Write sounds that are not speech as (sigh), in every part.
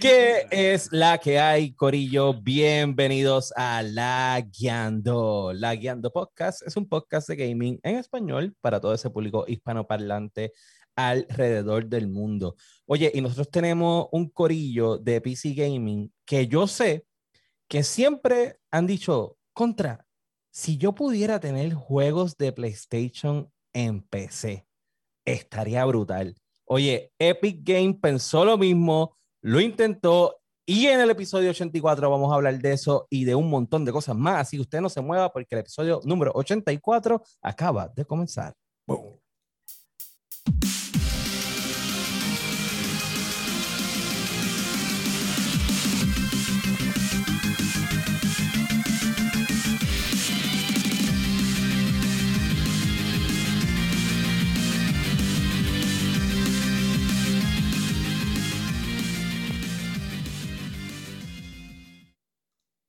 ¿Qué es la que hay, Corillo? Bienvenidos a La Guiando. La Guiando Podcast es un podcast de gaming en español para todo ese público hispanoparlante alrededor del mundo. Oye, y nosotros tenemos un corillo de PC Gaming que yo sé que siempre han dicho, contra, si yo pudiera tener juegos de PlayStation en PC, estaría brutal. Oye, Epic Game pensó lo mismo lo intentó y en el episodio 84 vamos a hablar de eso y de un montón de cosas más. Así que usted no se mueva porque el episodio número 84 acaba de comenzar.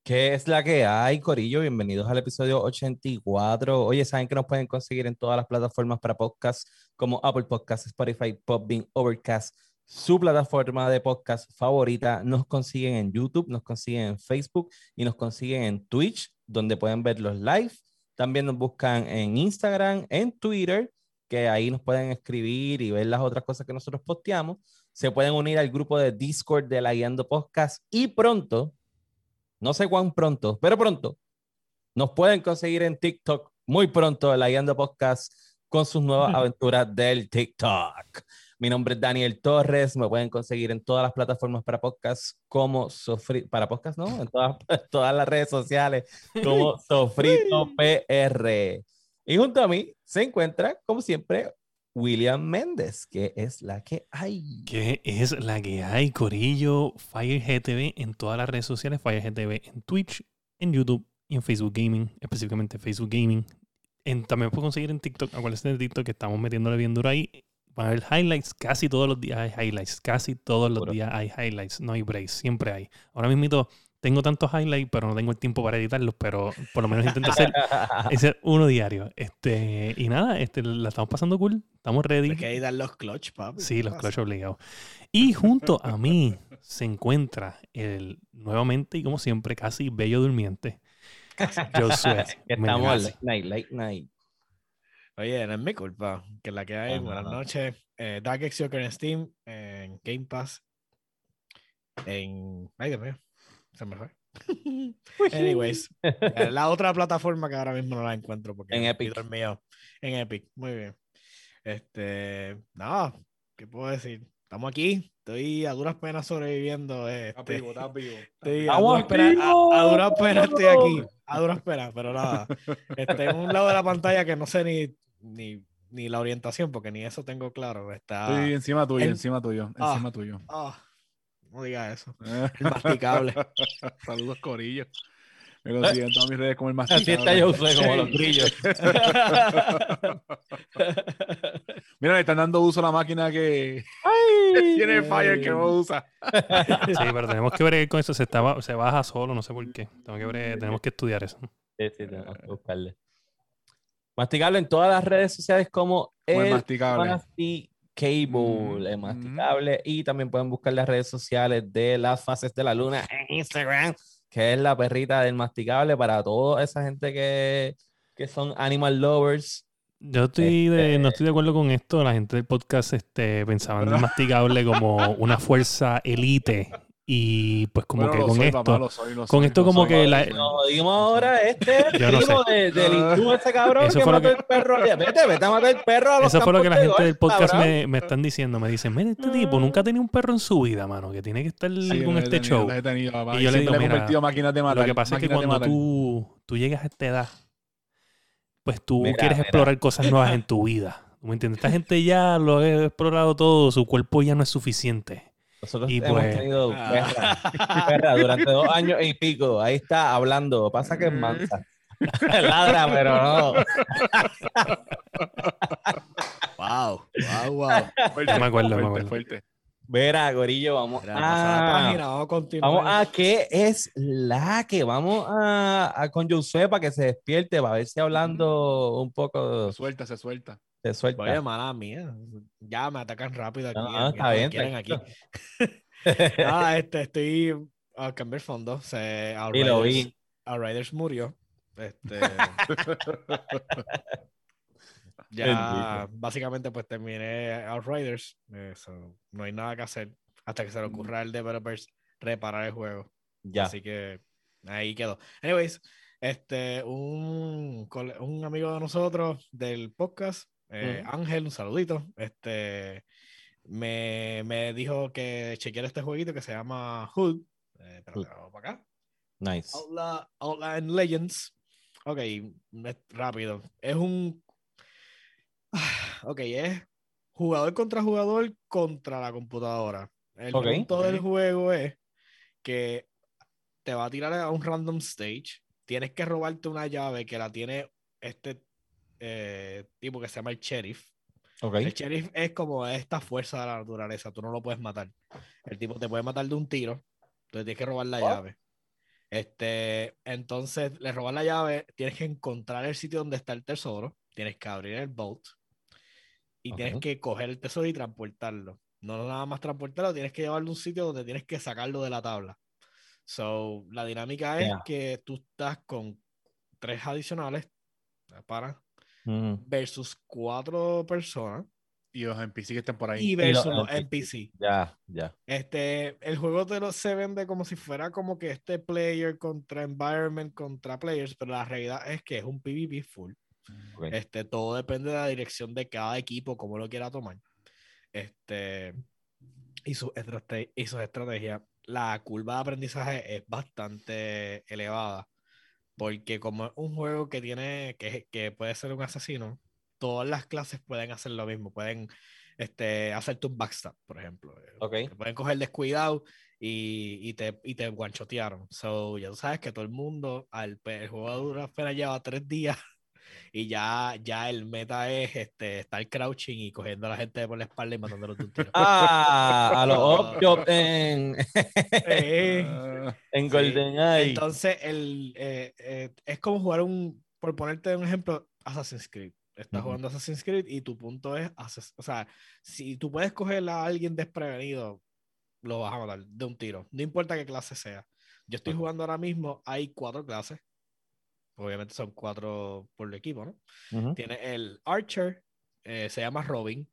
¿Qué es la que hay, Corillo? Bienvenidos al episodio 84. Oye, saben que nos pueden conseguir en todas las plataformas para podcast como Apple Podcasts, Spotify, Podbean, Overcast, su plataforma de podcast favorita. Nos consiguen en YouTube, nos consiguen en Facebook y nos consiguen en Twitch, donde pueden ver los live. También nos buscan en Instagram, en Twitter, que ahí nos pueden escribir y ver las otras cosas que nosotros posteamos. Se pueden unir al grupo de Discord de la Guiando Podcast y pronto no sé cuán pronto, pero pronto, nos pueden conseguir en TikTok muy pronto, la Guiando Podcast con sus nuevas aventuras del TikTok. Mi nombre es Daniel Torres, me pueden conseguir en todas las plataformas para podcast como Sofrito, para podcast, ¿no? En todas, (laughs) todas las redes sociales como (laughs) Sofrito PR. Y junto a mí se encuentra, como siempre, William Méndez, que es la que hay. Que es la que hay, Corillo, Fire GTV en todas las redes sociales, Fire GTV en Twitch, en YouTube y en Facebook Gaming, específicamente Facebook Gaming. En, también puedo conseguir en TikTok, acuérdense de TikTok que estamos metiéndole bien duro ahí. Van a ver highlights, casi todos los días hay highlights, casi todos los días hay highlights, no hay breaks, siempre hay. Ahora mismo tengo tantos highlights, pero no tengo el tiempo para editarlos, pero por lo menos intento hacer, (laughs) hacer uno diario. Este, y nada, este, la estamos pasando cool, estamos ready. Hay que editar los clutch, papi. Sí, los clutch obligados. Y junto a mí se encuentra el nuevamente y como siempre casi bello durmiente. Josué. (laughs) estamos late night, late night. Oye, no es mi culpa, que la que hay, buenas noches. Eh, Dark X en Steam, en Game Pass, en... Ay, Dios mío se me fue. (laughs) Anyways, eh, la otra plataforma que ahora mismo no la encuentro porque en Epic. Mío. En Epic, muy bien. Este, nada, ¿qué puedo decir? Estamos aquí, estoy a duras penas sobreviviendo. Este, vivo, vivo. Estoy a, duras penas, a, duras penas estoy aquí, a duras penas, pero nada. Este, en un lado de la pantalla que no sé ni, ni, ni la orientación, porque ni eso tengo claro. Está estoy encima tuyo, encima tuyo, ah, encima tuyo. Ah, no diga eso. (laughs) El masticable. (laughs) Saludos, Corillo. Me consiguen todas mis redes como el masticable. Así está yo usé como los grillos. (laughs) Mira, le están dando uso a la máquina que tiene Fire que no usa. sí, pero tenemos que ver con eso. Se, está, se baja solo, no sé por qué. Tenemos que, ver, tenemos que estudiar eso. Sí, sí, tenemos que buscarle. Masticable en todas las redes sociales como, el masticable. Cable, mm, masticable. Y también pueden buscar las redes sociales de las fases de la luna en Instagram, que es la perrita del masticable para toda esa gente que, que son animal lovers. Yo estoy de, no este estoy de acuerdo con esto. La gente del podcast este, pensaba en el masticable como (laughs) una fuerza elite y pues como que con esto, con esto como que la... No, digamos ahora este (laughs) yo no sé. de, del (laughs) hindú ese cabrón eso que mató que... el perro. Vete, vete a matar el perro a los Eso fue lo que la gente del podcast me, me, están diciendo. Me dicen, mira, este tipo nunca ha tenido un perro en su vida, mano, que tiene que estar con este show. y yo le digo, mira, lo que pasa es que cuando tú, tú llegas a esta edad, pues tú quieres explorar cosas nuevas en (laughs) tu vida. ¿Me entiendes? Esta gente ya lo ha explorado todo, su cuerpo ya no es suficiente nosotros hemos pues, tenido perra, perra, durante dos años y pico. Ahí está hablando. Pasa que es mansa. (laughs) Ladra, pero no. (laughs) wow, wow, wow. Fuerte, me acuerdo, fuerte, me acuerdo. Fuerte. Verá, Gorillo, vamos a, vamos, a qué es la que vamos a, a con Josué para que se despierte, para ver si hablando un poco. Se suelta, se suelta. Se suelta. Oye, mala mía. Ya me atacan rápido aquí. No, está bien. Quieren aquí. (laughs) Ah, (laughs) este, estoy a cambiar fondo. Se, Y lo vi. Outriders murió. Este, (laughs) ya Bendito. básicamente pues terminé Outriders. eh, so, no hay nada que hacer hasta que se le ocurra al developers reparar el juego. Ya. Así que ahí quedó. Anyways, este, un, un amigo de nosotros del podcast, eh, Ujú. Ángel, un saludito, este, me, me dijo que chequeara este jueguito que se llama Hood. Eh, vamos para acá. Nice. Outland Legends. Ok, rápido. Es un. (sighs) Ok, es jugador contra jugador contra la computadora. El punto del juego es que te va a tirar a un random stage. Tienes que robarte una llave que la tiene este eh, tipo que se llama el sheriff. El sheriff es como esta fuerza de la naturaleza, tú no lo puedes matar. El tipo te puede matar de un tiro, entonces tienes que robar la What? llave. Este, entonces le robas la llave, tienes que encontrar el sitio donde está el tesoro, tienes que abrir el boat y tienes Ok. que coger el tesoro y transportarlo. No nada más transportarlo, tienes que llevarlo a un sitio donde tienes que sacarlo de la tabla. So, la dinámica es Ya. que tú estás con tres adicionales para Ujú. versus cuatro personas Y los NPC que están por ahí. y versus los NPC. NPC. Ya, ya. Este, el juego te lo, se vende como si fuera como que este player contra environment contra players, pero la realidad es que es un PvP full. Ok. Este, todo depende de la dirección de cada equipo, cómo lo quiera tomar. Este, y, su estrate- y sus estrategias. La curva de aprendizaje es bastante elevada. Porque como es un juego que tiene, que, que puede ser un asesino, todas las clases pueden hacer lo mismo. Pueden este, hacerte un backstab, por ejemplo. Ok. Te pueden coger descuidado y, y te, y te guanchotearon. So, ya tú sabes que todo el mundo, al, el juego dura apenas lleva tres días y ya, ya el meta es este, estar crouching y cogiendo a la gente por la espalda y matándolos de un tiro. Ah, a los Opjop en, Eh, en Sí. (laughs) Entonces, el, eh, eh, es como jugar un, por ponerte un ejemplo, Assassin's Creed. Estás jugando Assassin's Creed y tu punto es, ases- o sea, si tú puedes coger a alguien desprevenido, lo vas a matar de un tiro. No importa qué clase sea. Yo estoy jugando ahora mismo, hay cuatro clases. Obviamente son cuatro por el equipo, ¿no? Ujú. Tienes el Archer, eh, se llama Robin.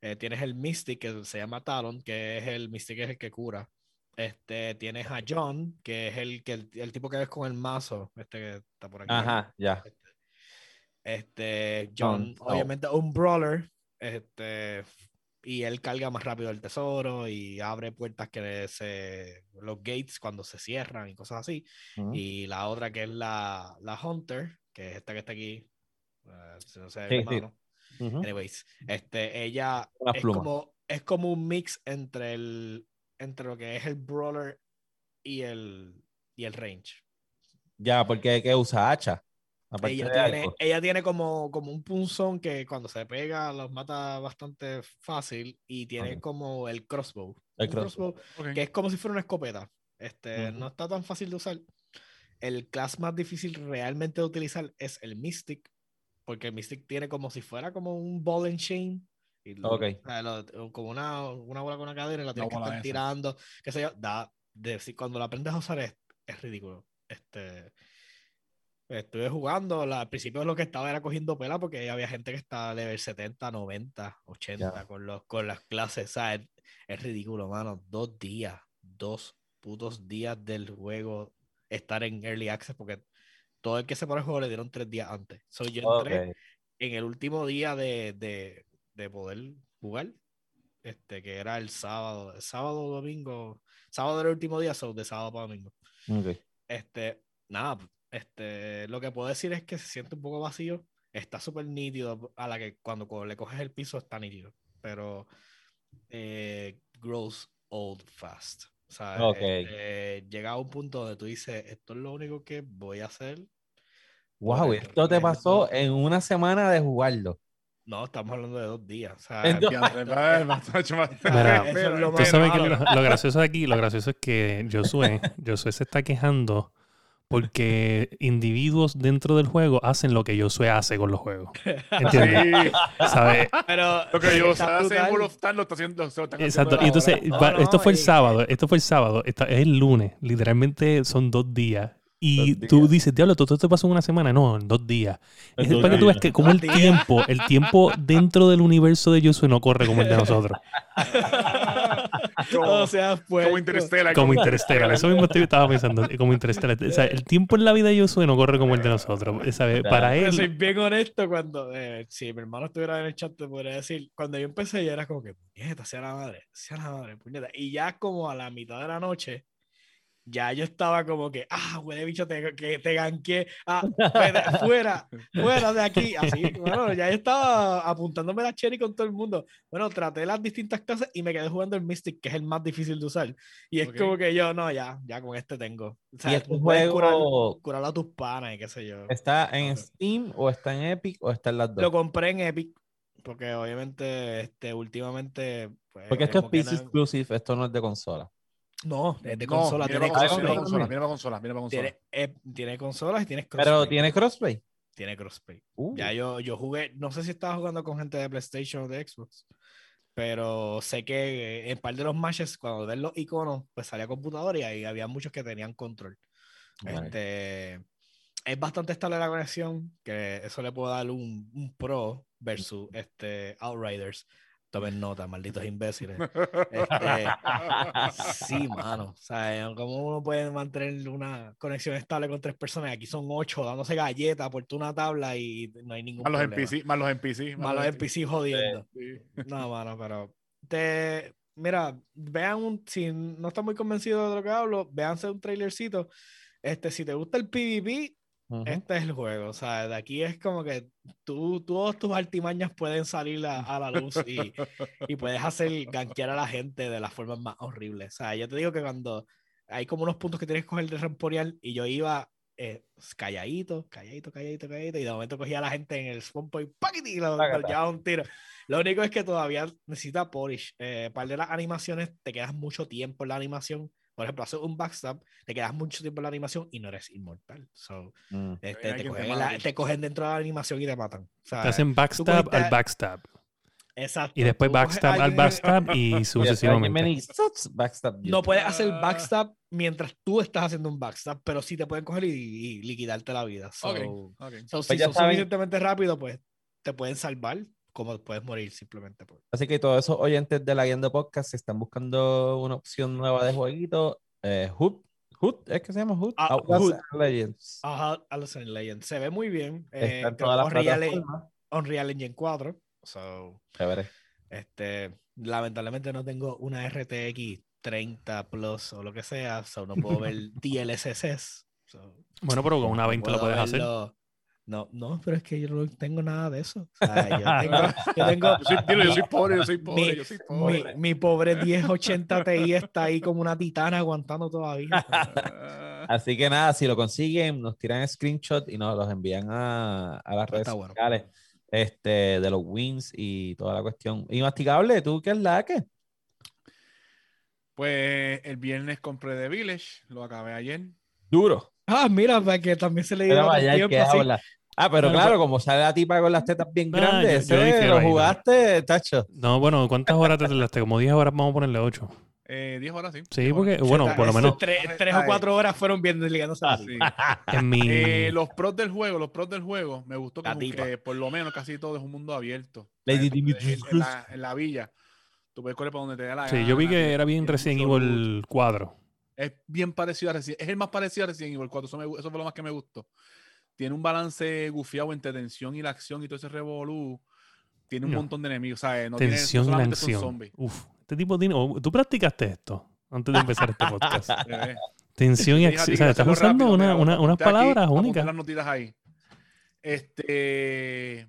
Eh, tienes el Mystic, que se llama Talon, que es el Mystic, es el que cura. Este, tienes a John, que es el, que el, el tipo que ves con el mazo, este que está por aquí. Ajá, ya. Este, John, John, oh. obviamente, un brawler. Este, y él carga más rápido el tesoro y abre puertas que se. los gates cuando se cierran y cosas así. Y la otra que es la, la Hunter, que es esta que está aquí. eh, si no sé, Sí, sí. Anyways, este, ella es como, es como un mix entre el entre lo que es el brawler y el y el range. Ya, porque que usa hacha. Aparte Ella tiene, ella tiene como, como un punzón que cuando se pega los mata bastante fácil y tiene Ok. como el crossbow. El Un crossbow. ok. que es como si fuera una escopeta. Este, Ujú. No está tan fácil de usar. El class más difícil realmente de utilizar es el Mystic, porque el Mystic tiene como si fuera como un ball and chain. y lo- Ok. o sea, lo- como una, una bola con una cadena y la tienes que bola estar esa. tirando. Qué sé yo, da, de, si cuando la aprendes a usar es, es ridículo. Este, estuve jugando, la- al principio lo que estaba era cogiendo pela porque había gente que estaba level 70, 90, 80 Ya. con, los, con las clases. O sea, es, es ridículo, mano. Dos días, dos putos días del juego estar en Early Access porque todo el que se pone el juego le dieron tres días antes. So, yo entré Ok. en el último día de, de, de poder jugar, este, que era el sábado, el sábado domingo, sábado era el último día, so, de sábado para domingo. Ok. Este, nada, este, lo que puedo decir es que se siente un poco vacío, está súper nítido, a la que cuando, co- le coges el piso está nítido, pero eh, grows old fast. O sea, Ok. este, llega a un punto donde tú dices, esto es lo único que voy a hacer. Wow, esto te pasó en una semana de jugarlo. No, estamos hablando de dos días. O sea, Entonces- Ya, más- más- más- Mira, eso es lo Tú más sabes que malo. lo, lo gracioso de aquí, lo gracioso es que Josué, Josué se está quejando porque individuos dentro del juego hacen lo que Josué hace con los juegos. (laughs) ¿Entiendes? Sí, ¿Sabes? Pero lo que yo está hace en. World of Tanks lo está haciendo. lo están Exacto. Y entonces, ahora. No, va- no, esto fue el y- sábado. Esto fue el sábado. esta- es el lunes. Literalmente son dos días. Y Dos tú días. dices, diablo, ¿todo esto te pasó en una semana? No, en dos días. En Es dos para que tú días. veas que como el días. tiempo, el tiempo dentro del universo de Josué no corre como el de nosotros. Como- o sea, pues. como Interstellar. Como Interstellar. Eso mismo te- estaba pensando. Como Interstellar. O sea, el tiempo en la vida de Josué no corre como el de nosotros. ¿sabes? Para Pero soy él. bien honesto cuando, eh, si mi hermano estuviera en el chat, te podría decir, cuando yo empecé ya era como que, puñeta, sea la madre, sea la madre, puñeta. Y ya como a la mitad de la noche, ya yo estaba como que, ah, huele bicho, te, que te ganqué, ah, vete, (laughs) fuera, fuera de aquí. Así, bueno, ya yo estaba apuntándome la cherry con todo el mundo. Bueno, traté las distintas clases y me quedé jugando el Mystic, que es el más difícil de usar. Y es como que yo, no, ya, ya con este tengo. O sea, ¿Y este tú puedes curar, juego curar a tus panas y qué sé yo. está en Steam o está en Epic o está en las dos? Lo compré en Epic, porque obviamente, este, últimamente. Pues, Porque esto es PC no- exclusive, esto no es de consola. No, es de consola, tiene consola, crossplay. consola. Tiene, tiene consolas y tienes crossplay. Pero tiene crossplay. Tiene crossplay. Uh, Ya yo, yo jugué, no sé si estaba jugando con gente de PlayStation o de Xbox, pero sé que eh, en par de los matches, cuando ves los iconos, pues salía computadora y ahí había muchos que tenían control. Nice. Este, es bastante estable la conexión, que eso le puedo dar un, un pro versus este, Outriders. Tomen nota, malditos imbéciles. Este, (laughs) sí, mano. O sea, ¿cómo uno puede mantener una conexión estable con tres personas? Aquí son ocho dándose galletas por una tabla y no hay ningún Más los problema. NPC, más los NPC. Más los NPC jodiendo. Sí. No, mano, pero te mira, vean un si no están muy convencidos de lo que hablo, véanse un trailercito. Este, si te gusta el PvP, ujú. este es el juego. O sea, de aquí es como que tú, todos tus artimañas pueden salir a, a la luz y, y puedes hacer gankear a la gente de las formas más horribles. O sea, yo te digo que cuando hay como unos puntos que tienes que coger de Ramporial y yo iba eh, calladito, calladito, calladito, calladito, y de momento cogía a la gente en el spawn point ¡paquiti! y lo, llevaba un tiro. Lo único es que todavía necesita polish. Eh, par de las animaciones, te quedas mucho tiempo en la animación. Por ejemplo, haces un backstab, te quedas mucho tiempo en la animación y no eres inmortal. So, Mm. este, te, cogen la- te dentro de la animación y te matan. O sea, Te hacen backstab cogiste- al backstab. exacto. Y después backstab al backstab y (laughs) sucesivamente. No puedes hacer backstab mientras tú estás haciendo un backstab, pero sí te pueden coger y, y liquidarte la vida. So, Ok, ok. so, si Pues ya son saben. suficientemente rápido, pues te pueden salvar, como puedes morir simplemente. por- Así que todos esos oyentes de la Guiando Podcast, si están buscando una opción nueva de jueguito, eh, Hood, Hood, ¿es que se llama Hood? Ah, Outlast Hood. Legends. Ajá, Alice in Legend. Se ve muy bien. eh, Está en todas las Unreal, plataformas. Unreal Engine 4. So, Chévere. este, lamentablemente no tengo una RTX 30 Plus o lo que sea, so no puedo ver (laughs) DLSS. So, Bueno, pero con una no 20 lo puedes hacer. No, no, pero es que yo no tengo nada de eso. O (laughs) sea, yo tengo, yo tengo Yo soy, dilo, yo soy pobre, yo soy Mi- pobre, yo soy mi, pobre. mi pobre 1080 Ti está ahí como una titana aguantando todavía. (laughs) Así que nada, si lo consiguen, nos tiran screenshot y nos los envían a, a las redes Está bueno. sociales este, de los wins y toda la cuestión. Y masticable, ¿tú qué es la que? Pues el viernes compré The Village, lo acabé ayer. Duro. Ah, mira, para que también se le dio tiempo que así. hablar. Ah, pero claro, pues- como sale la tipa con las tetas bien Ah, grandes, yo- yo ese difiero lo jugaste, tacho. No, bueno, ¿cuántas horas te tardaste? Como 10 horas, vamos a ponerle 8. Eh, 10 horas, sí. Sí, 10 porque, bueno, O sea, por lo menos Tres, tres o cuatro horas fueron viendo ligándose a la Sí. tipa. (laughs) en mi. Eh, los pros del juego, los pros del juego, me gustó como que por lo menos casi todo es un mundo abierto. Lady puedes- Dimitri en, la, en la villa, tú puedes correr para donde te dé la Sí, gana. yo vi que era bien loot. Evil 4. Es bien parecido a Resident Es el más parecido a Resident Evil 4. Eso, me eso fue lo más que me gustó. Tiene un balance gufiado entre tensión y la acción y todo ese revolú. Tiene un No. montón de enemigos, ¿sabes? No tiene- no Tensión y la acción. zombies. Uf, este tipo tiene. oh, ¿Tú practicaste esto antes de empezar este podcast? (laughs) Eh, Tensión y acción. O sea, estás usando rápido, una- una- unas aquí, palabras únicas. las notitas ahí. Este.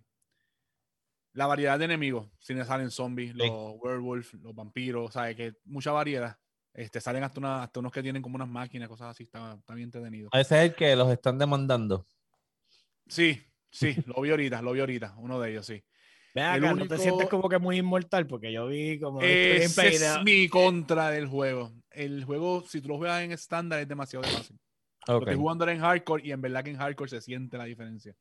La variedad de enemigos. Si me salen zombies, los werewolf, los vampiros, ¿sabes? Que mucha variedad. Este, salen hasta, una- hasta unos que tienen como unas máquinas, cosas así. Está, está bien entretenido. Ese es el que los están demandando. Sí, sí, lo vi ahorita, lo vi ahorita. Uno de ellos, sí. El acá, ¿no te único- sientes como que muy inmortal? Porque yo vi como... Ese es de- mi contra del juego. El juego, si tú lo juegas en estándar, es demasiado fácil. Lo Ok. estoy jugando en hardcore y en verdad que en hardcore se siente la diferencia.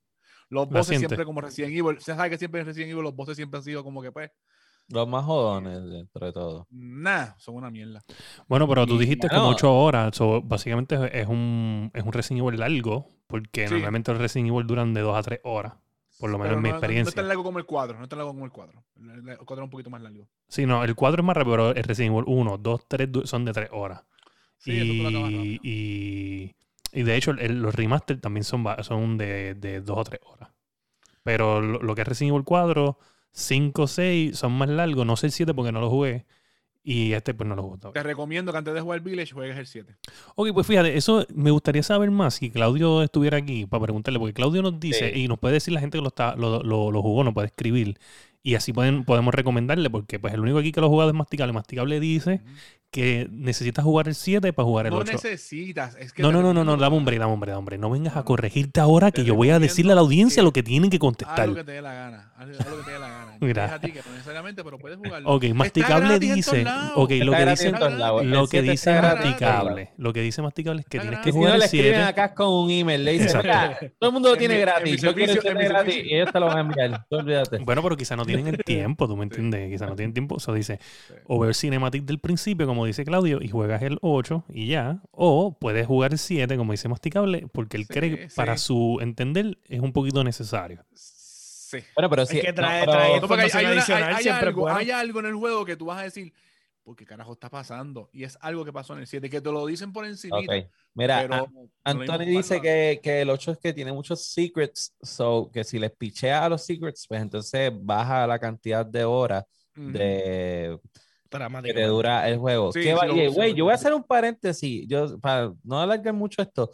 Los siente. siempre como Resident Evil. Se sabe que siempre en Resident Evil los bosses siempre han sido como que pues, Los más jodones dentro de todo. nah, son una mierda. Bueno, pero tú Y, dijiste mano- como 8 horas. so, básicamente es un, es un Resident Evil largo, porque Sí. normalmente los Resident Evil duran de 2 a 3 horas. Por lo menos Pero en mi no, no- No, es experiencia. tan largo como el 4, no es tan largo como el 4. El, el- el 4 es un poquito más largo. Sí, no, el 4 es más rápido, pero el Resident Evil 1, 2, 3 du- son de 3 horas. Sí, eso tú lo y, y, y de hecho, el- los remaster también son, son de, de 2 o 3 horas. Pero lo, lo que es Resident Evil 4, 5, 6 son más largos. No sé el 7 porque no lo jugué. Y este pues no lo jugué. Te recomiendo que antes de jugar Village juegues el 7. Ok, pues fíjate, eso me gustaría saber más si Claudio estuviera aquí para preguntarle, porque Claudio nos dice Sí. y nos puede decir la gente que lo, está, lo, lo- lo jugó, nos puede escribir. Y así pueden, podemos recomendarle, porque pues el único aquí que lo ha jugado es Masticable. Masticable dice que necesitas jugar el 7 para jugar el No 8. necesitas. Es que No, no, no, no, no, dame hombre, dame hombre, dame hombre. No vengas No, a no. corregirte ahora que yo voy a decirle a la audiencia que lo que tienen que Haz lo contestar. que te dé la gana. Haz, lo que te dé la gana. (laughs) Mira. dije a ti que no necesariamente, pero puedes jugarlo. Ok, Masticable dice. Ok, lo que dice. Lo que 7 dice Masticable. Lo que dice Masticable es que Está tienes que no jugar el escriben 7. acá con un email, le. "Mira, todo el mundo lo En tiene gratis. Yo quiero el servicio- en 7 mi gratis y ellos te lo van a enviar. Olvídate. Bueno, pero quizás no tienen el (laughs) tiempo, ¿tú me entiendes? Quizás no tienen tiempo. Eso dice, Sí. o ver Cinematic del principio, como dice Claudio, y juegas el 8 y ya. O puedes jugar el 7, como dice Masticable, porque él Sí, cree que sí. para su entender es un poquito necesario. Sí. Bueno, pero sí. que trae- no, pero- trae- No, porque hay, hay una- hay- hay es algo, bueno. hay algo en el juego que tú vas a decir, ¿por qué carajo está pasando? Y es algo que pasó en el 7, que te lo dicen por encima. Ok. Mira, pero a- no Anthony dice que, que el 8 es que tiene muchos secrets, so que si les pichea a los secrets, pues entonces baja la cantidad de horas de que te dura el juego. Sí, ¿Qué sí güey, yo voy a hacer un paréntesis, yo para no alargar mucho esto.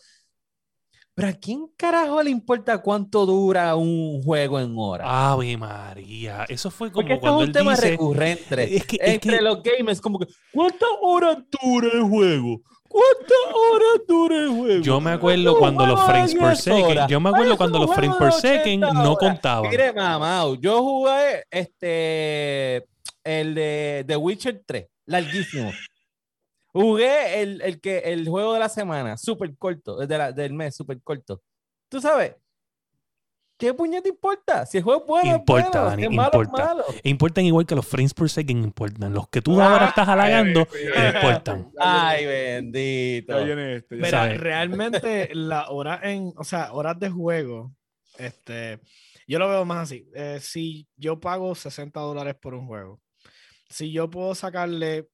Pero a quién carajo le importa cuánto dura un juego en horas? Ave María, eso fue como Porque esto cuando es un él tema dice... recurrente. Es que- es entre que- los gamers, como que, ¿cuántas horas dura el juego? ¿Cuántas horas dura el juego? Yo me acuerdo cuando los frames per 10 second, yo me acuerdo cuando los frames de second 80 no contaban. Mire, mamá, yo jugué este el de The Witcher 3, larguísimo. Jugué el, el que el juego de la semana, súper corto, el de la- del mes, súper corto. Tú sabes, ¿qué puñete importa? Si el juego es bueno, Importa, es bueno, Dani, malo, importa. malo. E importan igual que los frames per second importan. Los que tú ahora estás halagando Ay, importan. Ay, bendito. Este. Mira, ¿sabes? realmente la hora en, o sea, horas de juego, este, yo lo veo más así. Eh, si yo pago 60 dólares por un juego, si yo puedo sacarle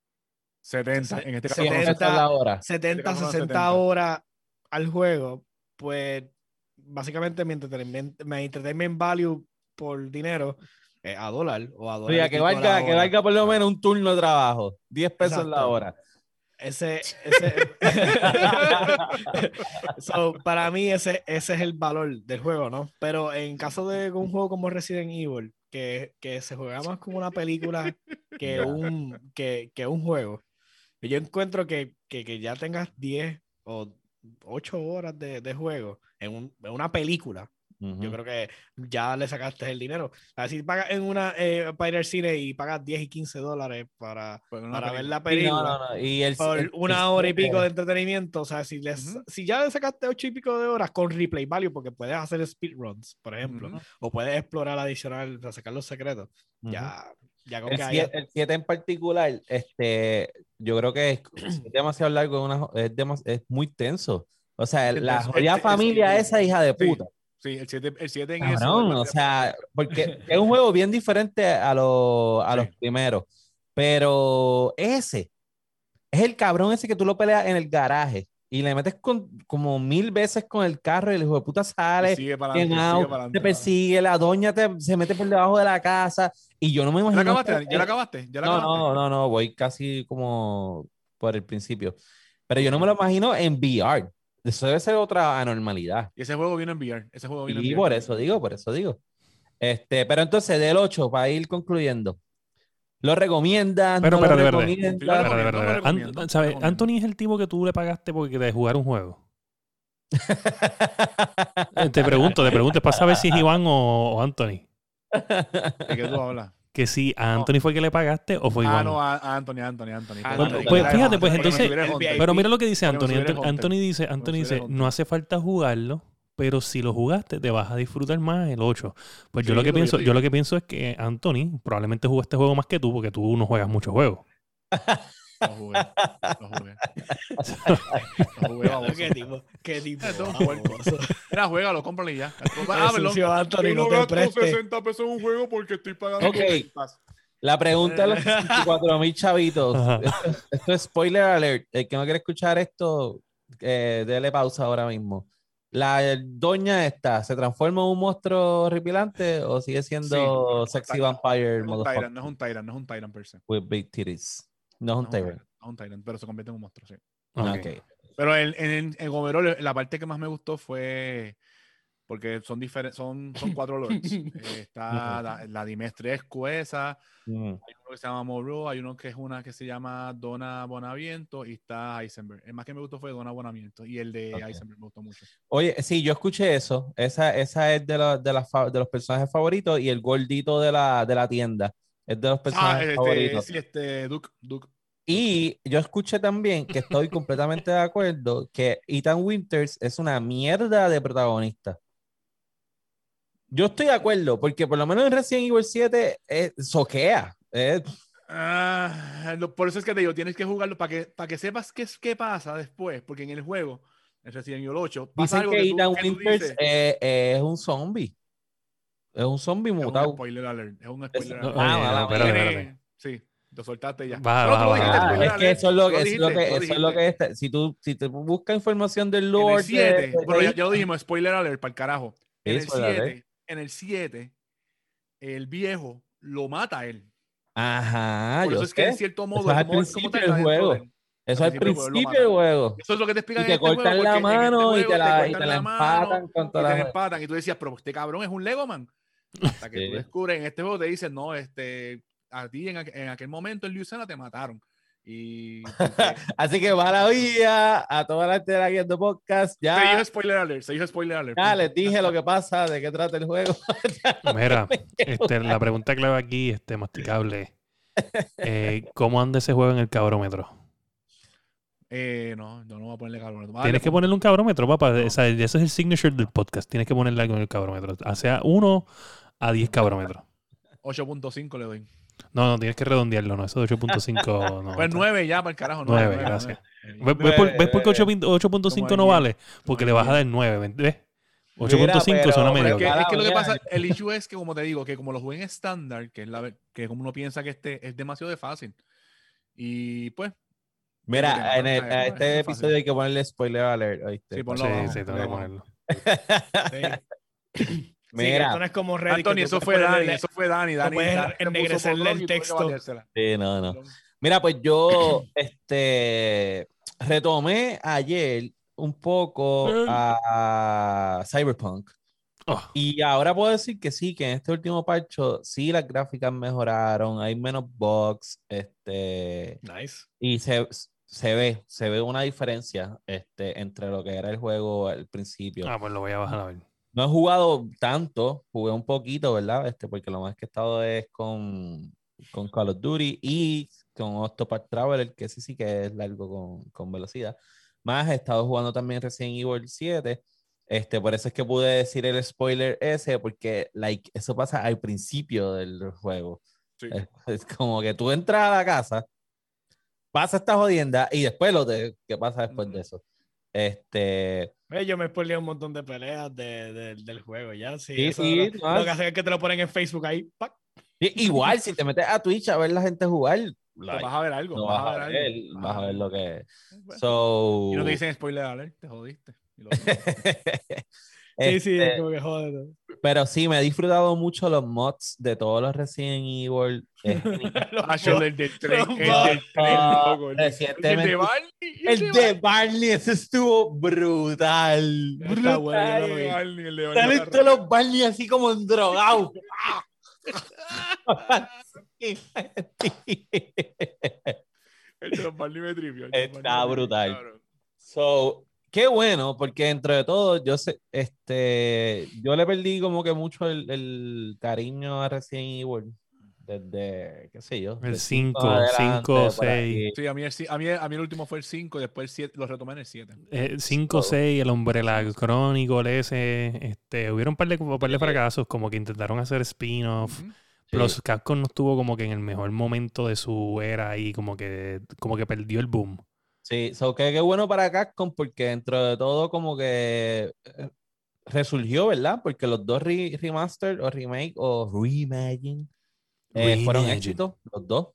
70, en este caso. ¿Quién 70, empezó la hora? 70, caso son 60 70. horas al juego, pues básicamente mi entertainment, mi entertainment value por dinero es a dólar o a dólar. Que la valga, que valga por lo menos un turno de trabajo. 10 pesos la Exacto. hora. Ese, ese... (laughs) So, para mí ese, ese es el valor del juego, ¿no? Pero en caso de un juego como Resident Evil, que, que se juega más como una película que, un, que, que un juego, yo encuentro que, que, que ya tengas 10 o 8 horas de, de juego en, un- en una película, Ujú. yo creo que ya le sacaste el dinero. Si pagas en una, eh, para ir al cine y pagas 10 y 15 dólares para, una para ver la película no, no, no. Y el, por el- una el hora y pico de entretenimiento. O sea, si, les, Ujú. si ya le sacaste ocho y pico de horas con replay value, porque puedes hacer speedruns, por ejemplo, Ujú. o puedes explorar adicional para sacar los secretos, ya, ya con El que haya- 7 en particular, este, yo creo que es, es (clears throat) demasiado largo, es, una- es, demas- es muy tenso. O sea, la jodida El- el familia siete- esa hija de puta. Sí, el 7 el siete en eso. Cabrón, o sea, porque (laughs) es un juego bien diferente a, los a los primeros. Pero ese es el cabrón ese que tú lo peleas en el garaje y le metes con, como mil veces con el carro y el hijo de puta sale, sigue adelante, quemado, sigue para te adelante. persigue, la doña te, se mete por debajo de la casa y yo no me ¿Ya imagino. acabaste? que- Dani? ¿Ya la acabaste? ¿Ya la no, acabaste? no, no, no, voy casi como por el principio. Pero yo no me lo imagino en VR. Eso debe ser otra anormalidad. Y ese juego viene en VR. Ese juego viene Y en por VR. eso digo, por eso digo. Este, pero entonces del 8, para ir concluyendo. ¿Lo recomiendan? Pero, no pero, lo de lo ¿sabes? Anthony es el tipo que tú le pagaste porque de jugar un juego. (laughs) Eh, Te pregunto, te pregunto, es para saber si es Iván o, o Anthony. ¿De qué tú hablas? que si a Anthony fue que le pagaste o fue Ah, Iván. no, a, Anthony, Anthony, Anthony. Ah, Bueno, Anthony, pues claro, fíjate, pues entonces-. Pero mira lo que dice Anthony. Anthony, dice, Anthony dice, no hace falta jugarlo, pero si lo jugaste te vas a disfrutar más el 8. Pues yo lo que lo pienso, yo yo lo que pienso es que Anthony probablemente jugó este juego más que tú, porque tú no juegas muchos juegos. (laughs) Lo jugué. Lo jugué. (laughs) Lo jugué. ¿Qué tipo? ¿Qué tipo? Baboso. Mira, juégalo, cómpralo y ya. (laughs) Ah, sucio, Anthony, no te prestes. 60 pesos en un juego porque estoy pagando. Ok. La pregunta de los 64 mil chavitos. Esto es spoiler alert. El que no quiere escuchar esto, eh, dele pausa ahora mismo. La doña esta, ¿se transforma en un monstruo horripilante o sigue siendo Sí. sexy vampire No es un Tyrant, no es un Tyrant, no es un Tyrant per se. with big titties? No es un No Tyrant. No es un Tyrant, pero se convierte en un monstruo, sí. Ok. Ok. Pero en, en, en overall, la parte que más me gustó fue porque son diferentes, son, son cuatro (laughs) lords. Eh, está la, la Dimestrescu esa, Mm. hay uno que se llama Moreau, hay uno que es una que se llama Dona Bonaviento y está Eisenberg. El más que me gustó fue Dona Bonaviento y el de Ok. Eisenberg me gustó mucho. Oye, sí, yo escuché eso. Esa, esa es de, la- de, fa- de los personajes favoritos y el gordito de la, de la tienda es de los Ah, personajes este, favoritos. sí, este, Duke, Duke. Y yo escuché también que estoy completamente de acuerdo que Ethan Winters es una mierda de protagonista. Yo estoy de acuerdo, porque por lo menos en Resident Evil 7 eh, soquea. eh, Ah, lo- por eso es que te digo, tienes que jugarlo para que, para que sepas qué, es- qué pasa después, porque en el juego, en Resident Evil 8, pasa dicen algo que que tú- que Winters dices, eh, eh, es un zombie. Es un zombie Es un mutado. spoiler alert. Es un spoiler No, alert. Ah, mala espérate, espérate. Sí, lo soltaste ya. No, dijiste, baja. Ah, spoiler es que eso es lo, Lo eso es lo dijiste, que, lo eso es lo que dijiste. está. Si tú, si te buscas información del En lore. el 7, de- de- bueno, ya, ya lo dijimos, spoiler alert para el carajo. En el spoiler 7, en el 7, el viejo lo mata a él. Ajá, Por eso es que en sé. cierto modo, Eso es al como- principio del juego. de. Eso al principio, del juego. Eso es lo que te explican Y te en este cortan la porque en este mano y te la, y cortan te la mano empatan con y te las. empatan. Y tú decías, pero este cabrón es un Legoman. Hasta que Sí. tú descubres en este juego, te dicen, no, este, a ti en, aqu- en aquel momento en Luciana te mataron. Y (laughs) Así que va la vía a toda la gente de la Guiando Podcast. se Ya, dijo spoiler alert, se dijo spoiler alert. ya les dije lo que pasa, de qué trata el juego. (laughs) Mira, este, la pregunta clave aquí, este, masticable. eh, ¿Cómo anda ese juego en el cabrómetro? Eh, no, yo no voy a ponerle cabrón. Vamos a Tienes que ponerle un cabrómetro, papá. O sea, ese es el signature del podcast. Tienes que ponerle algo en el cabrómetro. O sea, 1 a 10 cabrómetros. 8.5 le doy. No, no, tienes que redondearlo, no. Eso de 8.5 (laughs) no. Pues 9 ya para el carajo. 9, Nueve, gracias. nueve. ¿Ves, ves por, ves por qué Nueve. 8 8.5 no vale? Porque le vas a dar 9, ¿ves? 8.5 Mira, pero- suena medio. Es que, es que lo que pasa, el issue es que, como te digo, que como lo jugué en estándar, que es la que como uno piensa que este es demasiado de fácil. Y pues, Mira, en el- a este es episodio fácil. hay que ponerle spoiler alert. ¿oíste? Sí, ponlo Sí, sí, tengo que ponerlo. Sí. (laughs) (clears throat) Sí, Mira. esto no es como Reddit. que Anthony, eso fue Dani, eso fue Dani. Dani, ennegrecerle el texto. Sí, no, no. Mira, pues yo (clears throat) este, retomé ayer un poco a, a Cyberpunk. Oh, Y ahora puedo decir que sí, que en este último parcho sí las gráficas mejoraron, hay menos bugs, este, Nice. y se, se ve, se ve una diferencia este, entre lo que era el juego al principio. ah, pues lo voy a bajar a ver. No he jugado tanto, jugué un poquito, ¿verdad? Este, porque lo más que he estado es con, con Call of Duty y con Octopath Traveler, que sí sí que es largo con, con velocidad. Más he estado jugando también Resident Evil 7. Este, por eso es que pude decir el spoiler ese, porque like, eso pasa al principio del juego. Sí. Es, es como que tú entras a la casa, pasa esta jodienda y después lo de, que pasa después de eso. Este, Yo me spoileé un montón de peleas de- de- del juego ya. Sí, Sí, eso sí, lo, no, lo que hacen es que te lo ponen en Facebook ahí. Igual, si te metes a Twitch a ver la gente jugar, like, vas a ver algo. no vas, vas a ver, algo. vas a ver lo que es. Bueno, So, Y no te dicen spoiler alert, te jodiste. (laughs) (laughs) Sí, sí, Este, como que joder. Pero sí, me he disfrutado mucho los mods de todos los Resident Evil. (laughs) El del tren, el Ah, el de- Barney. el de Barney, ese estuvo brutal. Barney Salen todos los Barney así como drogados. (laughs) El de los Barney me los Está brutal. So, qué bueno, porque dentro de todo, yo sé, este, yo le perdí como que mucho el, el cariño a Resident Evil. desde, qué sé yo. El de 5, adelante, 5, por 6. ahí. Sí, a mí, el, a, mí, a mí el último fue el 5 y después el 7, lo retomé en el 7. 5, 6, el Umbrella Chronicle ese. Este, hubieron un par de, un par de Sí. fracasos, como que intentaron hacer spin-off. Sí. Plus, Capcom no estuvo como que en el mejor momento de su era y como que, como que perdió el boom. Sí, so que qué bueno para Capcom porque dentro de todo como que eh, resurgió, ¿verdad? Porque los dos re- remaster o remake o reimagine eh, fueron éxitos, los dos.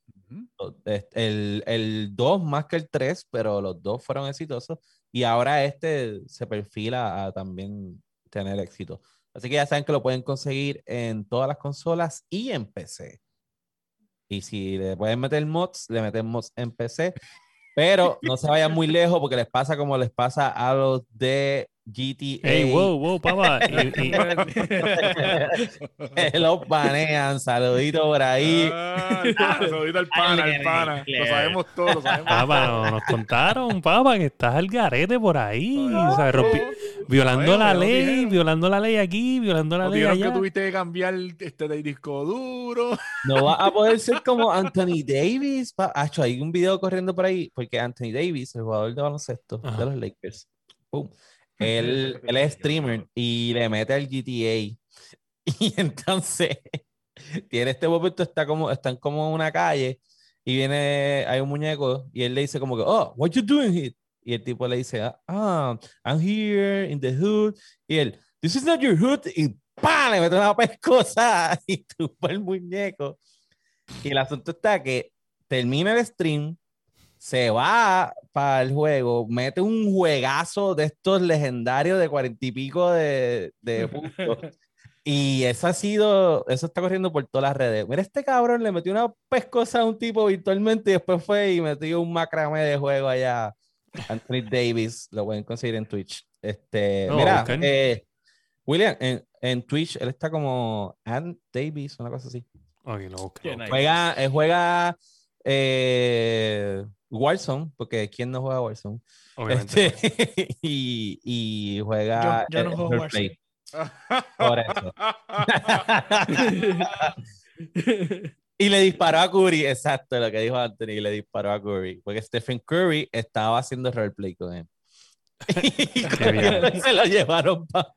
El, el 2 más que el 3, pero los dos fueron exitosos. Y ahora este se perfila a también tener éxito. Así que ya saben que lo pueden conseguir en todas las consolas y en PC. Y si le pueden meter mods, le meten mods en PC. Pero no se vayan muy lejos porque les pasa como les pasa a los de GTA. Ey, wow, wow, papá. (laughs) Y- y- que los banean. Saludito por ahí. Ah, (laughs) saludito al pana, al pana. Lo sabemos todos, lo sabemos papá, no- nos contaron, papá, que estás al garete por ahí. o sea, rompi- violando la ley, dijeron. violando la ley aquí, violando la Nos ley dijeron que allá. tuviste que cambiar este de disco duro. No va a poder ser (laughs) como Anthony Davis. pa- Acho, hay un video corriendo por ahí porque Anthony Davis, el jugador de baloncesto Ajá. de los Lakers, pum, él, (laughs) él es streamer y le mete al GTA. (laughs) Y entonces tiene este momento, está como, están como en una calle y viene, hay un muñeco y él le dice como que, oh, what you doing here? Y el tipo le dice, ah, I'm here in the hood. Y él, this is not your hood. Y ¡pam! Le mete una pescosa (laughs) y tumba el muñeco. Y el asunto está que termina el stream, se va para el juego, mete un juegazo de estos legendarios de cuarenta y pico de, de (laughs) puntos. Y eso ha sido, eso está corriendo por todas las redes. Mira, este cabrón le metió una pescosa a un tipo virtualmente y después fue y metió un macramé de juego allá. Anthony Davis, lo pueden conseguir en Twitch. Este, Oh, mira, eh, William, en, en Twitch, él está como Ant Davis, una cosa así. Ok, lo busco. Qué nice. Juega, él juega eh, Warzone, porque ¿quién no juega Warzone? Obviamente. Este, (laughs) y, y juega Yo- yo no juego Roleplay. Por eso. (laughs) Y le disparó a Curry, exacto lo que dijo Anthony, le disparó a Curry, porque Stephen Curry estaba haciendo roleplay con él. (laughs) Y viaje. se lo llevaron para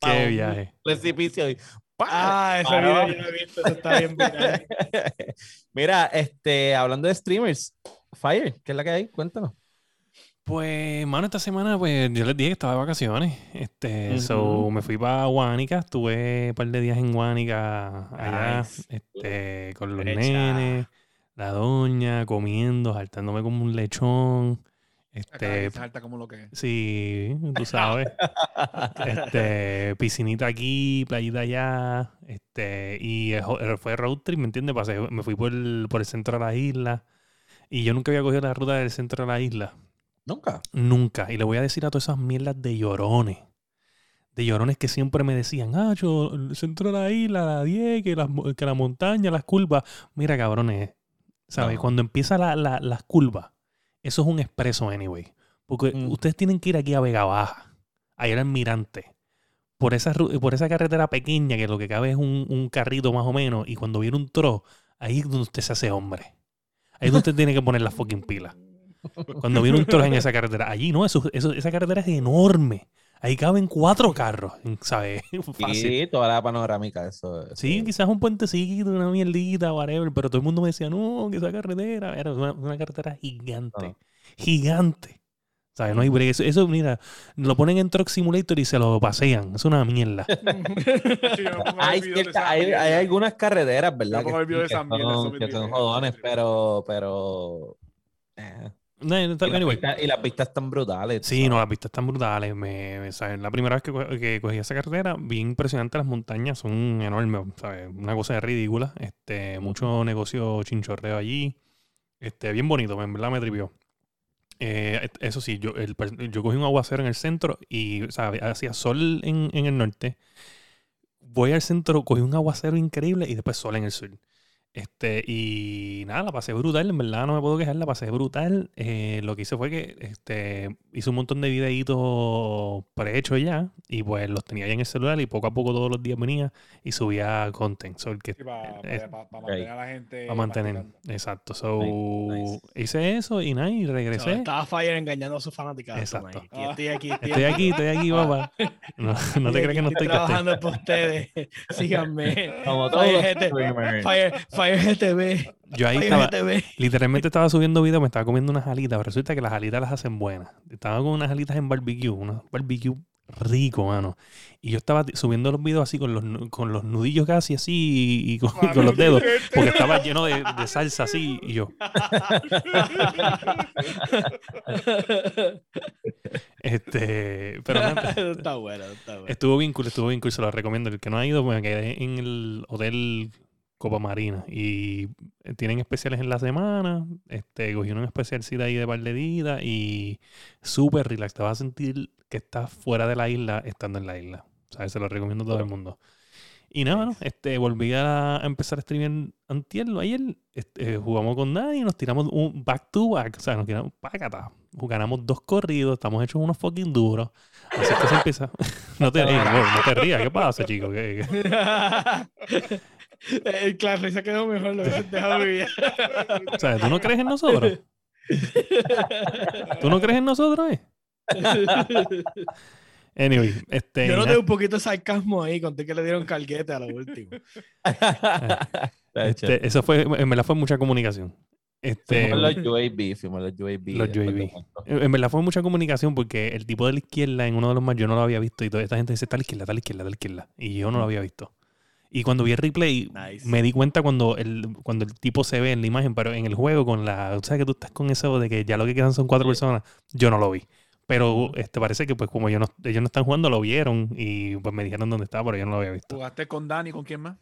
Qué viaje. precipicio. y ¡pam! Ah, ese video yo lo he visto, eso está bien. Mira, este, hablando de streamers, Fire, ¿qué es la que hay? Cuéntanos. Pues, mano, esta semana, pues, yo les dije que estaba de vacaciones. Este, so, me fui para Guánica, estuve un par de días en Guánica allá, Nice. este, con los nenes, la doña, comiendo, saltándome como un lechón. Este, Este, alta como lo que es. sí, tú sabes. (laughs) este, piscinita aquí, playita allá, este, y fue road trip, ¿me entiendes? Pasé, me fui por el, por el centro de la isla y yo nunca había cogido la ruta del centro de la isla. Nunca. Nunca. Y le voy a decir a todas esas mierdas de llorones. De llorones que siempre me decían, ah, yo, el centro de la isla, la 10, que, mo- que la montaña, las curvas. Mira, cabrones, ¿sabes? No. Cuando empiezan la, la- las curvas, eso es un expreso, anyway. Porque Mm. ustedes tienen que ir aquí a Vega Baja, a ir al Almirante. Por esa, por esa carretera pequeña que lo que cabe es un, un carrito más o menos. Y cuando viene un tro, ahí es donde usted se hace hombre. Ahí es donde usted tiene que poner la fucking pila. Cuando viene un trozo en esa carretera. Allí no, eso, eso- esa carretera es enorme. Ahí caben cuatro carros, ¿sabes? (laughs) Fácil. Sí, toda la panorámica, eso. eso- Sí, quizás un puentecito, una mierdita, whatever, pero todo el mundo me decía, no, que esa carretera era una, una carretera gigante. Ah. Gigante. No hay break. Eso, eso, mira, lo ponen en Truck Simulator y se lo pasean. Es una mierda. (laughs) Hay, cierta- hay, algunas carreteras, ¿verdad? Yo Que, que son, que son jodones, pero, pero eh, No, no, y, las anyway. pistas, y las pistas están brutales. Sí, no, las vistas están brutales. Me, me- ¿sabes? La primera vez que, co- que cogí esa carretera, bien impresionante. Las montañas son enormes, ¿sabes? Una cosa ridícula. Este, mucho negocio chinchorreo allí. Este, bien bonito, en verdad me tripió. Eh, eso sí, yo, el yo cogí un aguacero en el centro y ¿sabes? hacía sol en, en el norte. Voy al centro, cogí un aguacero increíble y después sol en el sur. Este, y nada, la pasé brutal, en verdad no me puedo quejar, la pasé brutal. Eh, lo que hice fue que este, hice un montón de videitos prehechos ya, y pues los tenía ya en el celular, y poco a poco todos los días venía y subía content. So, que, para eh, mantener a la gente. para mantener, practicando. exacto. So, Nice, hice eso y nada, y So, regresé. estaba Fire engañando a sus fanáticas. Exacto. Aquí estoy aquí. Estoy aquí, estoy aquí, papá. (laughs) No, no te creas que no estoy, estoy. trabajando por ustedes. (laughs) Síganme. Como todos Fire. Fire, GTV. Yo ahí Fire estaba, GTV. Literalmente estaba subiendo videos, me estaba comiendo unas alitas, pero resulta que las alitas las hacen buenas. Estaba con unas alitas en barbecue, unos barbecue rico, mano. Y yo estaba subiendo los videos así con los, con los nudillos casi así y, y con, y con los dedos, porque estaba lleno de, de salsa así y yo. Este, pero nada, (laughs) está bueno, está bueno. estuvo bien cool, estuvo bien cool, se lo recomiendo. El que no ha ido, pues me quedé en el hotel Copa Marina y tienen especiales en la semana. Este, cogí un especialcita ahí de días y súper relax. Te vas a sentir que estás fuera de la isla estando en la isla. ¿Sabes? Se lo recomiendo a todo el mundo. Y nada, mano, este, volví a, empezar a streamear antier, ayer. Este, jugamos con nadie y nos tiramos un back to back. O sea, nos tiramos pácata. Ganamos dos corridos, estamos hechos unos fucking duros. Así que se empieza. (laughs) no, te, ey, no, no te rías, ¿qué pasa, chico? ¿Qué- qué? (laughs) El claro, se quedó mejor lo que dejado (laughs) vivir. O sea, ¿tú no crees en nosotros? ¿Tú no crees en nosotros, eh? Anyway, este. Yo noté un poquito de sarcasmo ahí, conté que le dieron calguete a lo último. Chévere. este, eso fue, en verdad fue mucha comunicación. Este, Fuimos los UAB, fuimos los UAB. Los UAB. en verdad fue mucha comunicación porque el tipo de la izquierda en uno de los más yo no lo había visto y toda esta gente dice tal izquierda, tal izquierda, tal izquierda. Y yo no lo había visto. Y cuando vi el replay, Nice. me di cuenta cuando el, cuando el tipo se ve en la imagen, pero en el juego con la... O sea que tú estás con eso de que ya lo que quedan son cuatro Sí. personas. Yo no lo vi. Pero este parece que pues como yo no, ellos no están jugando, lo vieron y pues me dijeron dónde estaba, pero yo no lo había visto. ¿Jugaste con Dani? ¿Con quién más?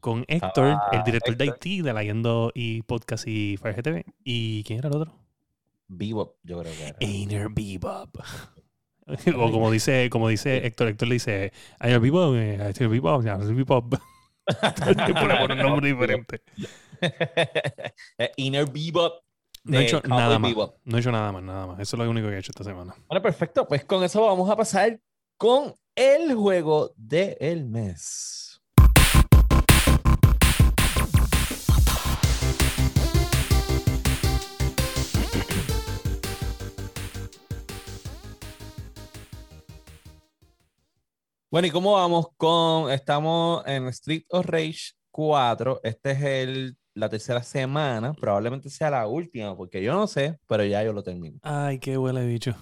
Con Héctor, Ah, el director de. Haití, de la Yendo y Podcast y Fire GTV. ¿Y quién era el otro? Bebop, yo creo que era. Einer Bebop. (laughs) o como dice, como dice Héctor, Héctor le dice, eh, Einer Bebop, Einer Bebop. Le pone por un nombre diferente. (laughs) Eh, Inner Bebop. No he hecho nada más. Bebop. No he hecho nada más, nada más. Eso es lo único que he hecho esta semana. Bueno, perfecto. Pues con eso vamos a pasar con el juego del mes. Bueno, ¿y cómo vamos con? Estamos en Street of Rage 4. Este es el, la tercera semana. Probablemente sea la última, porque yo no sé, pero ya yo lo termino. Ay, qué huele bicho.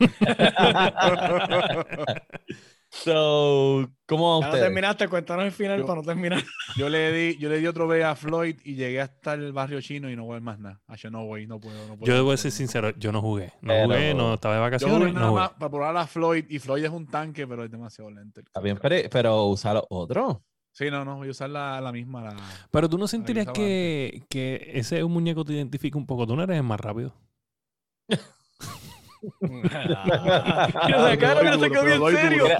(laughs) So, ¿cómo Ya no terminaste, cuéntanos el final Yo- para no terminar. (laughs) Yo le di, yo le di otro B a Floyd y llegué hasta el barrio chino y no voy más nada. Yo no voy, no puedo. No puedo Yo debo ser sincero, yo no jugué. No Pero- jugué, no estaba de Yo vacaciones, jugué no nada jugué. más para probar a Floyd y Floyd es un tanque, pero es demasiado lento. Está bien, pero, pero usa los otros. Sí, no, no, voy a usar la, la misma. La... Pero tú no sentirías que, que ese es un muñeco te identifica un poco. Tú no eres el más rápido. (laughs) La cara no se quedó bien serio. Yo,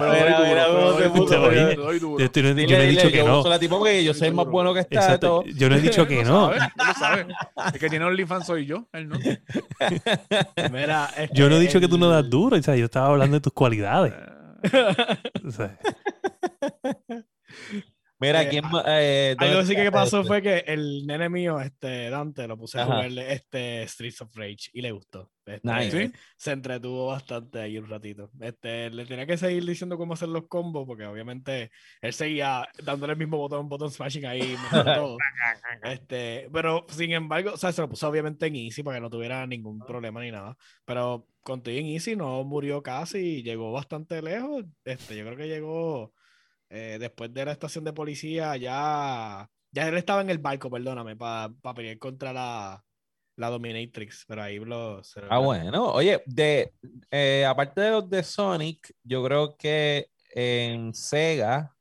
yo no he dicho que no. uso la tipo porque yo soy más bueno que todo. Yo no he dicho que no. El que tiene OnlyFans soy yo, él no. (laughs) Mira, Yo no he dicho que tú no das duro. O sea, yo estaba hablando de tus cualidades. O sea, Mira, Eh, ¿quién más? Eh, ¿dónde Algo sí que está pasó este? fue que el nene mío, este Dante, lo puse a Ajá. jugarle este Streets of Rage y le gustó. Este, Nice. ¿Sí? Se entretuvo bastante ahí un ratito. Este, le tenía que seguir diciendo cómo hacer los combos, porque obviamente él seguía dándole el mismo botón, botón smashing ahí, (laughs) todo. Este, pero sin embargo, o sea, se lo puso obviamente en easy para que no tuviera ningún problema ni nada. Pero contigo en easy no murió casi, llegó bastante lejos. Este, yo creo que llegó eh, después de la estación de policía, ya, ya él estaba en el barco, perdóname, para pelear contra la, la Dominatrix, pero ahí lo... Ah, bueno. Oye, de, eh, aparte de los de Sonic, yo creo que en Sega,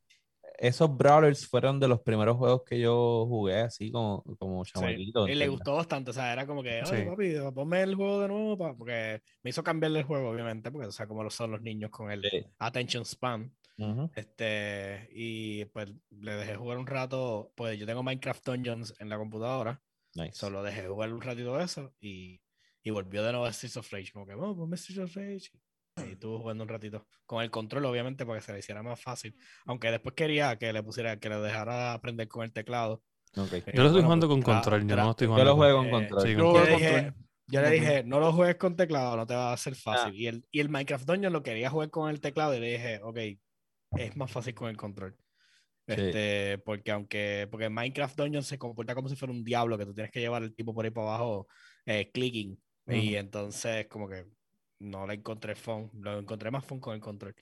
esos Brawlers fueron de los primeros juegos que yo jugué así como, como Sí, chamaquito. Y le gustó bastante, o sea, era como que, Sí. oye, papi, ponme el juego de nuevo, pa", porque me hizo cambiarle el juego, obviamente, porque, o sea, como lo son los niños con el Sí. attention span. Ujú. Este, y pues le dejé jugar un rato. Pues yo tengo Minecraft Dungeons en la computadora. Nice. Solo dejé jugar un ratito de eso y, y volvió de nuevo a Streets of Rage. Como que, oh, ponme Streets of Rage. Y estuve jugando un ratito. Con el control, obviamente, para que se le hiciera más fácil. Aunque después quería que le pusiera, que le dejara aprender con el teclado. Ok. Yo lo estoy Bueno, jugando pues, con control, yo no estoy Yo jugando lo con- juego con Eh, control. sí, Yo con lo Yo juego le con dije, control. yo le dije, no lo juegues con teclado, no te va a hacer fácil. Ah. Y, el, y el Minecraft Dungeon lo quería jugar con el teclado y le dije, ok, es más fácil con el control. Sí. Este, porque aunque, porque Minecraft Dungeon se comporta como si fuera un diablo, que tú tienes que llevar el tipo por ahí para abajo, eh, clicking. Y entonces, como que no le encontré fun, lo encontré más fun con el control.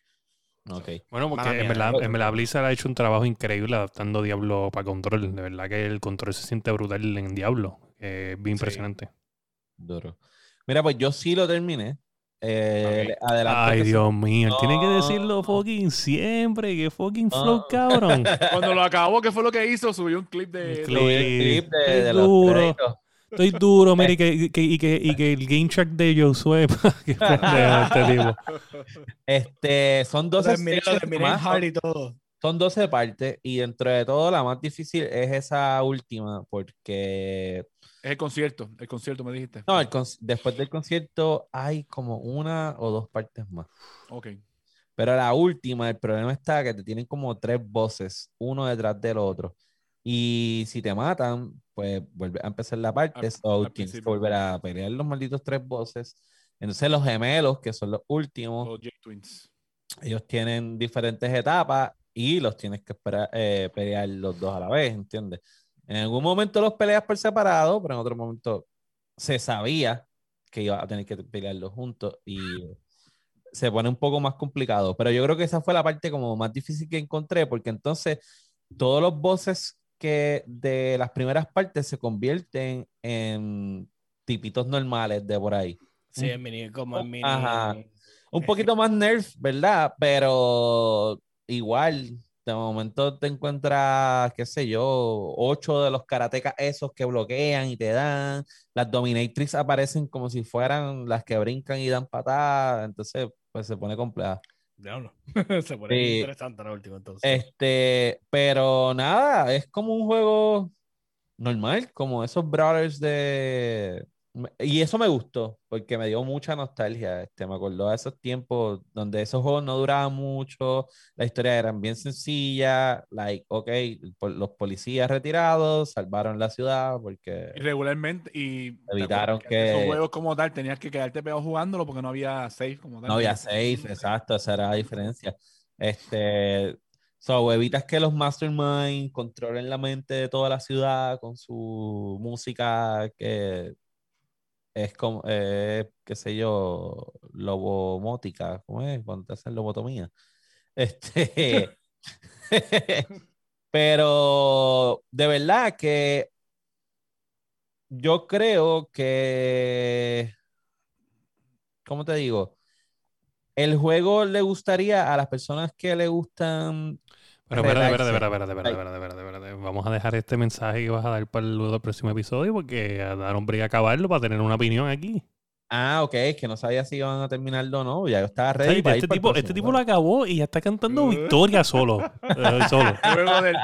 Ok. Bueno, porque Mala en verdad, en verdad Blizzard ha hecho un trabajo increíble adaptando Diablo para control. De verdad que el control se siente brutal en Diablo. eh, bien Sí. impresionante. Duro. Mira, pues yo sí lo terminé. Eh, Ay, que Dios mío, tiene que decirlo fucking siempre. Que fucking No. flow, cabrón. (laughs) Cuando lo acabó, ¿qué fue lo que hizo? Subió un clip de. Un clip. de, los duro. Estoy duro, mire, y (laughs) que, que- y, que, y que el game track de Josué. (laughs) Pendejo este tipo. Este, son 12 terminé, terminé más, hard y todo. Son 12 partes y dentro de todo la más difícil es esa última porque Es el concierto. El concierto, me dijiste. no, el después del concierto hay como una o dos partes más. Ok. Pero la última, el problema está que te tienen como tres voces, uno detrás del otro. Y si te matan, pues vuelve a empezar la parte, Al- so al tienes que volver a pelear los malditos tres voces. Entonces los gemelos, que son los últimos, Los ellos tienen diferentes etapas y los tienes que esperar, eh, pelear los dos a la vez, ¿entiendes? En algún momento los peleas por separado, pero en otro momento se sabía que iba a tener que pelearlos juntos y se pone un poco más complicado. Pero yo creo que esa fue la parte como más difícil que encontré, porque entonces todos los bosses que de las primeras partes se convierten en tipitos normales de por ahí. Sí, el mini, como el mini. Ajá. Un poquito más nerf, ¿verdad? Pero igual, de momento te encuentras, qué sé yo, ocho de los karatecas esos que bloquean y te dan. Las dominatrix aparecen como si fueran las que brincan y dan patadas. Entonces, pues se pone compleja. Diablo. (laughs) Se pone Sí. interesante la última entonces. Este, pero nada, es como un juego normal, como esos Brothers de... Y eso me gustó, porque me dio mucha nostalgia. Este, me acordó de esos tiempos donde esos juegos no duraban mucho, la historia era bien sencilla, like, ok, los policías retirados salvaron la ciudad porque... Y regularmente. Y ¿te Evitaron que- Esos juegos como tal tenías que quedarte pegado jugándolo porque no había save como tal. No había safe, exacto, esa era la diferencia. Este, so, evitas que los mastermind controlen la mente de toda la ciudad con su música que es como, eh, qué sé yo, lobomótica, ¿cómo es? Cuando te hacen lobotomía. (laughs) Este, (laughs) (laughs) pero de verdad que yo creo que, ¿cómo te digo? El juego le gustaría a las personas que le gustan. Pero relaxing. espérate, espérate, espérate, espérate, espérate, espérate. Vamos a dejar este mensaje que vas a dar para el, luego del próximo episodio porque a dar hombre a acabarlo para tener una opinión aquí. Ah, ok, que no sabía si iban a terminarlo o no. Ya yo estaba ready para ir este, para el tipo, este tipo lo acabó y ya está cantando victoria solo. (laughs) eh, solo. El juego del.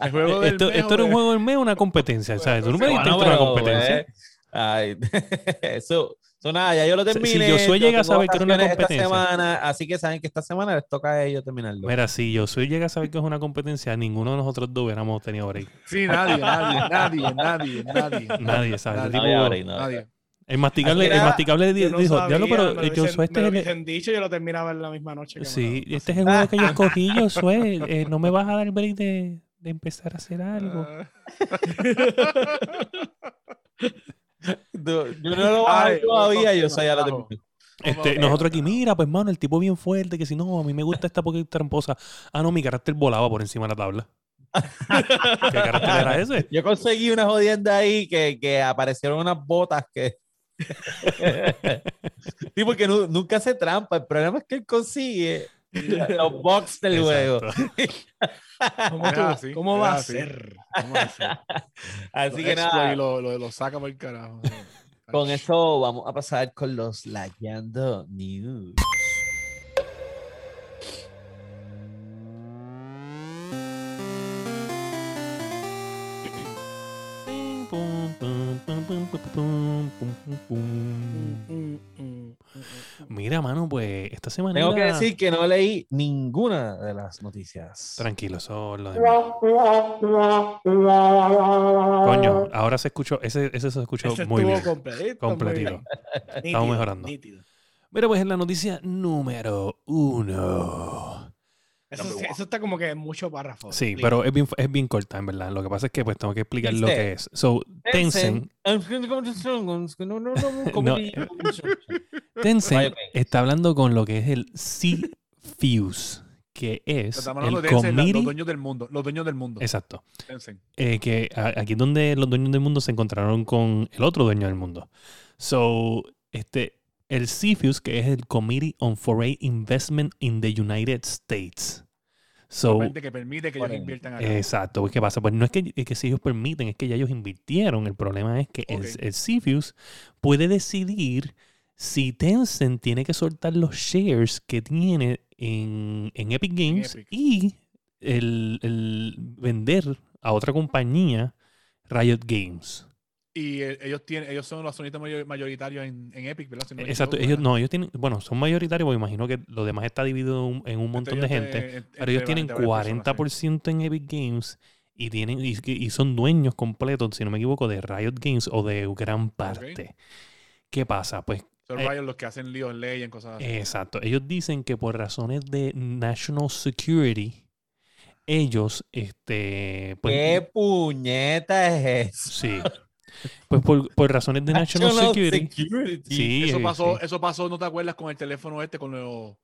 El juego del Esto, mes, esto era un de- juego del mes, una competencia. ¿sabes? Tú no me diste una pero, competencia. ay, (laughs) eso, nada, ya yo lo Si-. Josué llega a saber que era una competencia. Esta semana, así que saben que esta semana les toca a ellos terminarlo. Mira, si yo soy llega a saber que es una competencia, ninguno de nosotros dos hubiéramos tenido break. (laughs) Sí, nadie, nadie, nadie, nadie, nadie. Nadie, ¿sabes? No tipo- break, no. Nadie. el masticable, el nada, masticable no dijo, sabía, diablo, pero me lo hubiesen- Josué, este me lo es el- dicho, yo lo terminaba en la misma noche. que me Sí, lo- este es el juego que yo (laughs) escogí, Josué. Eh, no me vas a dar break de, de empezar a hacer algo. (laughs) Yo no lo bajé Ay, todavía, yo ya lo terminé. Este, nosotros aquí, mira, pues mano, el tipo bien fuerte, que si no, a mí me gusta esta porque es tramposa. Ah, no, mi carácter volaba por encima de la tabla. (laughs) ¿Qué carácter era ese? Yo conseguí una jodienda ahí que, que aparecieron unas botas que. (laughs) sí, porque nu- nunca hace trampa. El problema es que él consigue los box del juego. ¿Cómo, Es tú- así, cómo es va a así. ser? ¿Cómo va a ser? (laughs) Así Lo que nada, y Lo, lo, lo saca por el carajo. con eso vamos a pasar con los Lagueando News. Mira, mano, pues esta semana. Tengo que decir que no leí ninguna de las noticias. Tranquilo, eso es lo de menos. Coño, ahora se escuchó, ese, ese se escuchó Ese muy bien. completito, Completito. muy bien. Estamos mejorando. nítido. Mira, pues en la noticia número uno. Eso, sí- eso está como que en muchos párrafos. Sí, Explica. pero es bien, es bien corta, en verdad. Lo que pasa es que pues tengo que explicar lo que es. So, Tencent, No, (laughs) Tencent está hablando con lo que es el C-Fuse, que es Estamos el hablando de Tencent, la- los committee. dueños del mundo. Los dueños del mundo. Exacto. Tencent. eh, que aquí es donde los dueños del mundo se encontraron con el otro dueño del mundo. So, este, el CFIUS, que es el Committee on Foreign Investment in the United States. So, que permite que ellos inviertan acá. exacto, pues, ¿qué pasa? Pues no es que, es que si ellos permiten, es que ya ellos invirtieron. El problema es que el, el CFIUS puede decidir si Tencent tiene que soltar los shares que tiene en, en Epic Games Epic. y el, el vender a otra compañía Riot Games. Y eh, ellos tienen, ellos son los accionistas mayor- mayoritarios en, en Epic, ¿verdad? Si no me Exacto, equivoco, ellos ¿verdad? no, ellos tienen, bueno, son mayoritarios, porque imagino que lo demás está dividido en un- en un Entre montón de gente. Pero ellos tienen entre varias personas, sí. 40% en Epic Games y tienen y, y son dueños completos, si no me equivoco, de Riot Games o de gran parte. ¿Qué pasa? Pues Son eh, Riot los que hacen líos, leyes, cosas así. exacto, ellos dicen que por razones de national security ellos este pues ¿Qué puñeta es eso? sí. (laughs) Pues por, por razones de national National security. Security. Sí, eso eh, pasó, sí. eso pasó, ¿no te acuerdas con el teléfono este, con los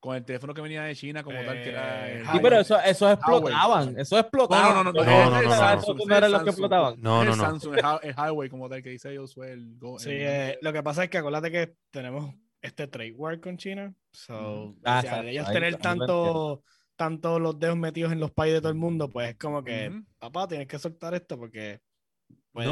con el teléfono que venía de China como tal, que era Eh, el Sí, pero eso, esos explotaban. Esos explotaban. No, no, no, no, no, no, no, no, Esos no. no eran los que Samsung. explotaban. No, no, no. Samsung, el, Hi- el Highway como tal, que dice ellos fue el Go. Sí, el- eh, lo que pasa es que acuérdate que tenemos este trade war con China. So. Ah, o sea, de ellos ahí- tener tanto, tanto los dedos metidos en los países de todo el mundo, pues es como que, Ujú. papá, tienes que soltar esto porque.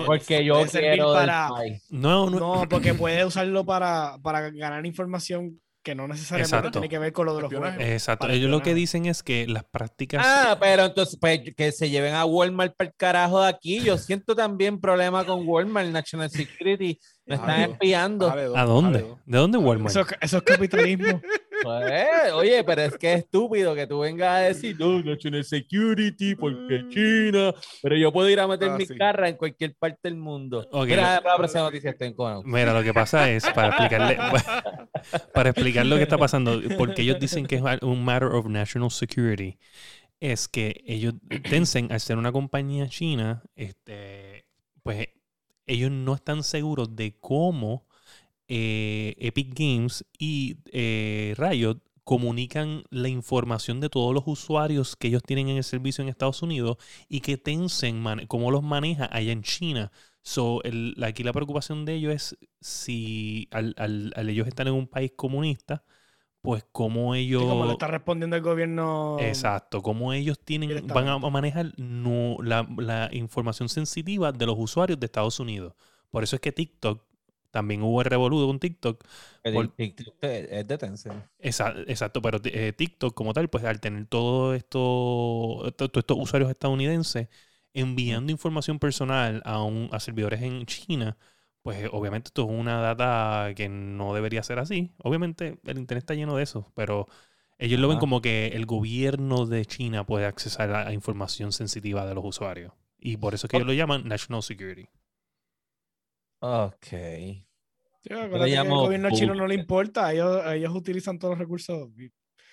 Porque yo quiero para. No, no, No, porque puede usarlo para, para ganar información que no necesariamente Exacto. tiene que ver con lo de los juegos. exacto. Ellos lo que dicen es que las prácticas Ah, pero entonces pues, que se lleven a Walmart para el carajo de aquí. Yo (laughs) siento también problema con Walmart, National Security. Me están espiando. ¿A dónde? ¿De dónde Walmart? Eso, eso es capitalismo. (laughs) Pues, oye, pero es que es estúpido que tú vengas a decir, no, National Security, porque China. Pero yo puedo ir a meter Ah, mi sí. carra en cualquier parte del mundo. Ok, Mira, para la próxima noticia estoy en cono. Mira, lo que pasa es, para explicarle, (laughs) para explicar lo que está pasando, porque ellos dicen que es un matter of national security, es que ellos, Tencent, al ser una compañía china, este, pues ellos no están seguros de cómo eh, Epic Games y eh, Riot comunican la información de todos los usuarios que ellos tienen en el servicio en Estados Unidos y que Tencent, cómo los maneja allá en China. So, el- aquí la preocupación de ellos es si al, al- al ellos estar en un país comunista, pues cómo Sí, ellos... como le está respondiendo el gobierno. Exacto, cómo ellos tienen, van a manejar no- la, la información sensitiva de los usuarios de Estados Unidos. Por eso es que TikTok, también hubo el revoludo con TikTok. Por- TikTok Es de Tencent. Exacto, pero eh, TikTok como tal, pues al tener todo todos estos usuarios estadounidenses enviando información personal a, un, a servidores en China, pues obviamente esto es una data que no debería ser así. Obviamente el Internet está lleno de eso, pero ellos lo ven como que el gobierno de China puede accesar a, a información sensitiva de los usuarios. Y por eso es que ellos lo llaman National Security. Ok. Acuérdate que llamo al gobierno chino no le importa, ellos, ellos utilizan todos los recursos.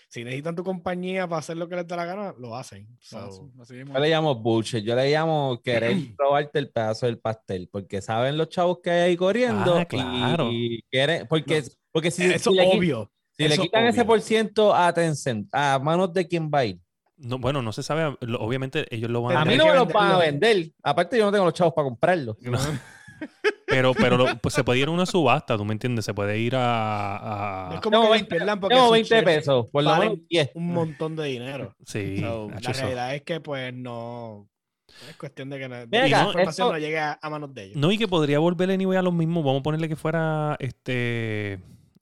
Si necesitan tu compañía para hacer lo que les da la gana, lo hacen. So. Yo le llamo bullshit, yo le llamo querer (clears throat) robarte el pedazo del pastel, porque saben los chavos que hay ahí corriendo Ah, claro. y, quieren, porque, porque si, eso si le, obvio. si le eso quitan ese obvio. por ciento a Tencent, a manos de quién va a ir. No, bueno, no se sabe, lo- obviamente ellos lo van A a... mí no me los van a vender, aparte yo no tengo los chavos para comprarlo. No. (laughs) Pero, pero lo- pues se puede ir a una subasta, ¿tú me entiendes? Se puede ir a... a- Es como Tengo que 20 pierdan porque sus 20 shares pesos, por lo valen menos 10. un montón de dinero. Sí, So, la eso. realidad es que pues no es cuestión de que la, la acá, información esto- no llegue a, a manos de ellos. No, y que podría volver anyway a lo mismo. Vamos a ponerle que fuera este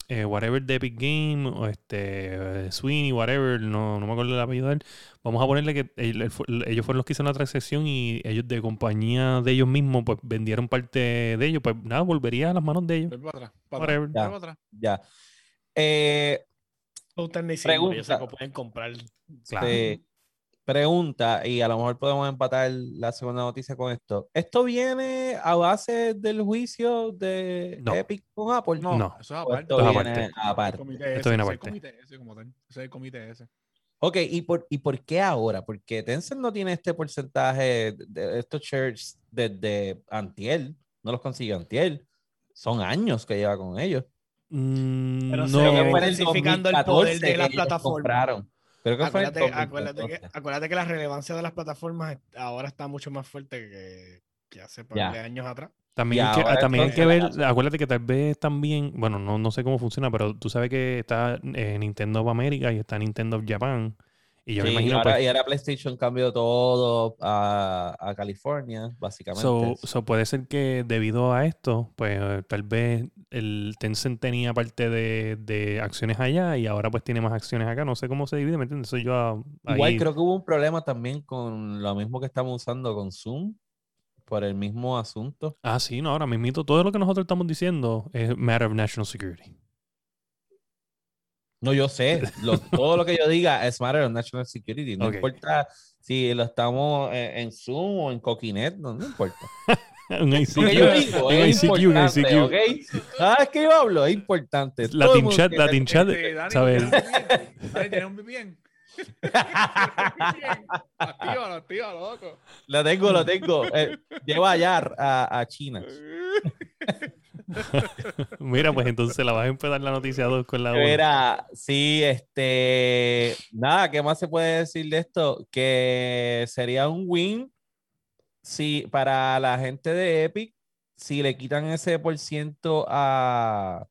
eh, whatever de Epic Game, o este, eh, Sweeney, whatever, no, no me acuerdo el apellido de él, vamos a ponerle que ellos fueron los que hicieron la transacción y ellos de compañía de ellos mismos, pues vendieron parte de ellos, pues nada, volvería a las manos de ellos. Para atrás. para Whatever. atrás, Ya. para atrás. Ya. Eh, ellos se Pregunta. pueden comprar. Claro. Pregunta, y a lo mejor podemos empatar la segunda noticia con esto. ¿Esto viene a base del juicio de No. Epic con Apple? No, No. eso es ¿O aparte. esto Esto es viene aparte. aparte? El comité Esto ese, viene ese es el aparte. comité ese como tal. Ese es el comité ese. Ok, ¿y por, ¿y por qué ahora? Porque Tencent no tiene este porcentaje de estos shares desde Antiel. No los consigue Antiel. Son años que lleva con ellos. Mm, Pero no, se el intensificando el 2014 poder de plataformas. compraron. Creo que fue en el Acuérdate, acuérdate, que, 2014. acuérdate que la relevancia de las plataformas ahora está mucho más fuerte que, que hace par de años atrás. También, hay que, también hay que ver, acuérdate que tal vez también, bueno, no, no sé cómo funciona, pero tú sabes que está eh, Nintendo of America y está Nintendo of Japan. Y yo me imagino, ahora, pues, y ahora PlayStation cambió todo a, a California, básicamente. so, so puede ser que debido a esto, pues tal vez el Tencent tenía parte de, de acciones allá y ahora pues tiene más acciones acá. No sé cómo se divide, ¿me entiendes? Soy yo ah, Igual ahí. creo que hubo un problema también con lo mismo que estamos usando con Zoom, por el mismo asunto. Ah, sí, no, ahora mismito todo lo que nosotros estamos diciendo es matter of national security. No, yo sé, lo- todo lo que yo diga es matter of national security. No Ok. importa si lo estamos en, en Zoom o en Coquinet, no, no importa. (laughs) un ICQ, Lo que yo digo un es ICQ, importante, ICQ. ¿ok? Cada vez que yo hablo es importante. Latin chat, tiene- Latin chat, ¿sabes? Dani, ¿tienes un VPN? Actívalo, actívalo, loco. Lo tengo, lo tengo. Eh, lleva allá a, a China. (laughs) (laughs) Mira, pues entonces la vas a empezar la noticia 2 con la 1. Mira, sí, este, nada, ¿qué más se puede decir de esto? Que sería un win si para la gente de Epic, si le quitan ese por ciento a,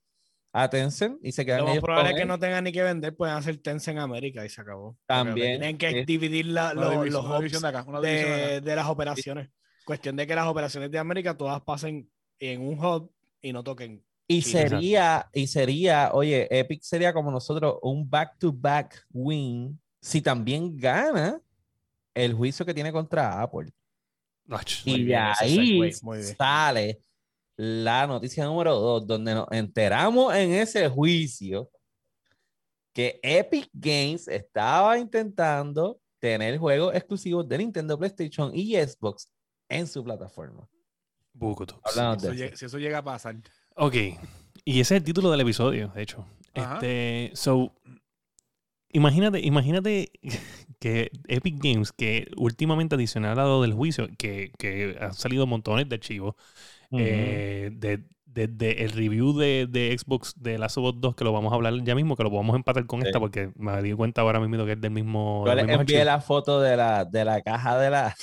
a Tencent y se quedan Lo más probable es que no tengan ni que vender, pueden hacer Tencent en América y se acabó. Porque También, Tienen que sí. dividir la- los, división- los una hubs división de acá, una división de acá. de, de las operaciones. Cuestión de que las operaciones de América todas pasen en un hub y no toquen. Y Sí, sería, y sería, oye, Epic sería como nosotros un back-to-back win si también gana el juicio que tiene contra Apple. Muy Y de ahí sale la noticia número dos, donde nos enteramos en ese juicio que Epic Games estaba intentando tener juegos exclusivos de Nintendo, PlayStation y Xbox en su plataforma. De eso. si eso llega a pasar. Ok. Y ese es el título del episodio, de hecho. Ajá. Este, so, imagínate, imagínate (laughs) que Epic Games, que últimamente adicional a lo del juicio, que, que han salido montones de archivos, eh, de, desde el review de, de Xbox de Last of Us 2, que lo vamos a hablar ya mismo, que lo vamos a empatar con Sí. esta, porque me di cuenta ahora mismo que es del mismo. Yo les envié archivo. la foto de la, de la caja de la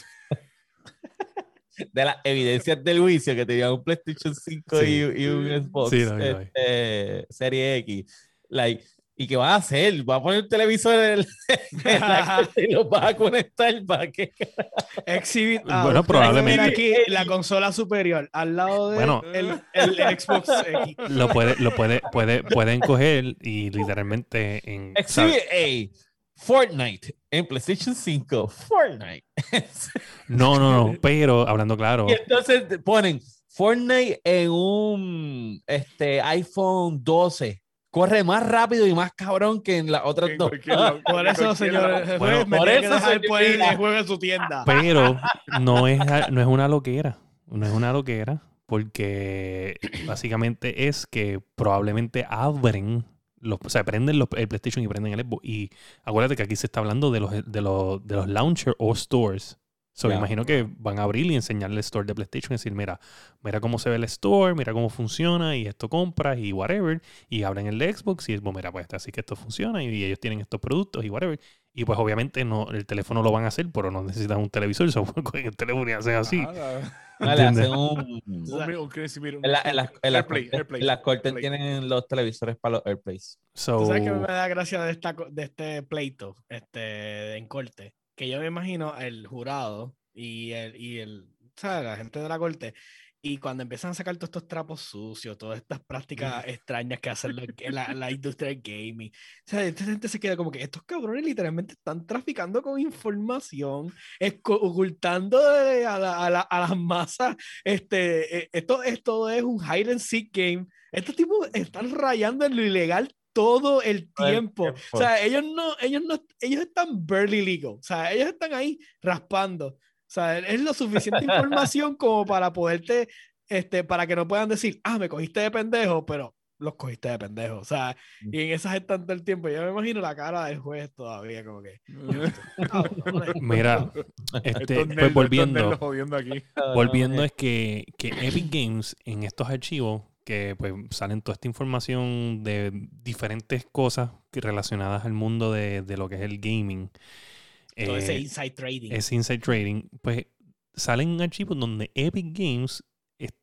de las evidencias del juicio que tenía un PlayStation 5 Sí. y, y un Xbox Sí, vi. este, Serie X. Like, ¿Y qué vas a hacer? ¿Vas a poner un televisor en, el, (laughs) en la corte y lo vas a conectar para qué? Exhibit. Bueno, ustedes ven probablemente. aquí la consola superior al lado de Bueno. el, el- el Xbox X. Lo puede, lo puede, puede, pueden coger y literalmente en. Exhibit A. Fortnite en PlayStation 5. Fortnite. (laughs) No, no, no, pero hablando claro. Y entonces ponen Fortnite en un este, iPhone 12. Corre más rápido y más cabrón que en las otras dos. (laughs) Por eso, cualquier señor lado. juez, Bueno, me por eso, Mira. el juego en su tienda. Pero no es, no es una loquera. No es una loquera. Porque básicamente es que probablemente abren. Los, o sea, prenden los, el PlayStation y prenden el Xbox. Y acuérdate que aquí se está hablando de los, de los, de los launcher o stores. So, me Ya. imagino que van a abrir y enseñarle el store de PlayStation y decir, mira, mira cómo se ve el store, mira cómo funciona y esto compras y whatever. Y abren el de Xbox y es, bueno, mira, pues así que esto funciona y ellos tienen estos productos y whatever. Y pues obviamente no, el teléfono lo van a hacer, pero no necesitan un televisor, (laughs) so, con el teléfono y hacen así. Ajá, (laughs) No, le hacen (laughs) un- En, la- en las- cortes- tienen los televisores para los Airplays. So, ¿Tú sabes qué me da gracia de, esta, de este pleito este, en corte? Que yo me imagino el jurado y el, y el ¿sabes? la gente de la corte Y cuando empiezan a sacar todos estos trapos sucios, todas estas prácticas extrañas que hacen la, (laughs) la, industria del gaming, o sea, esta gente se queda como que estos cabrones literalmente están traficando con información, ocultando de- a, la- a la- a las masas. Este, eh, esto, esto es un hide and seek game. Estos tipos están rayando en lo ilegal todo el Todo el tiempo. tiempo. O sea, ellos no, ellos no, ellos están barely legal. O sea, ellos están ahí raspando. O sea, es lo suficiente (laughs) información como para poderte, este, para que no puedan decir, ah, me cogiste de pendejo, pero los cogiste de pendejo. O sea, y en esas están todo el tiempo. Yo me imagino la cara del juez todavía, como que. (laughs) Mira, este, pues volviendo, aquí. volviendo es que, que Epic Games en estos archivos que pues salen toda esta información de diferentes cosas relacionadas al mundo de, de lo que es el gaming. Todo ese eh, inside trading. ese inside trading, pues salen archivos donde Epic Games es-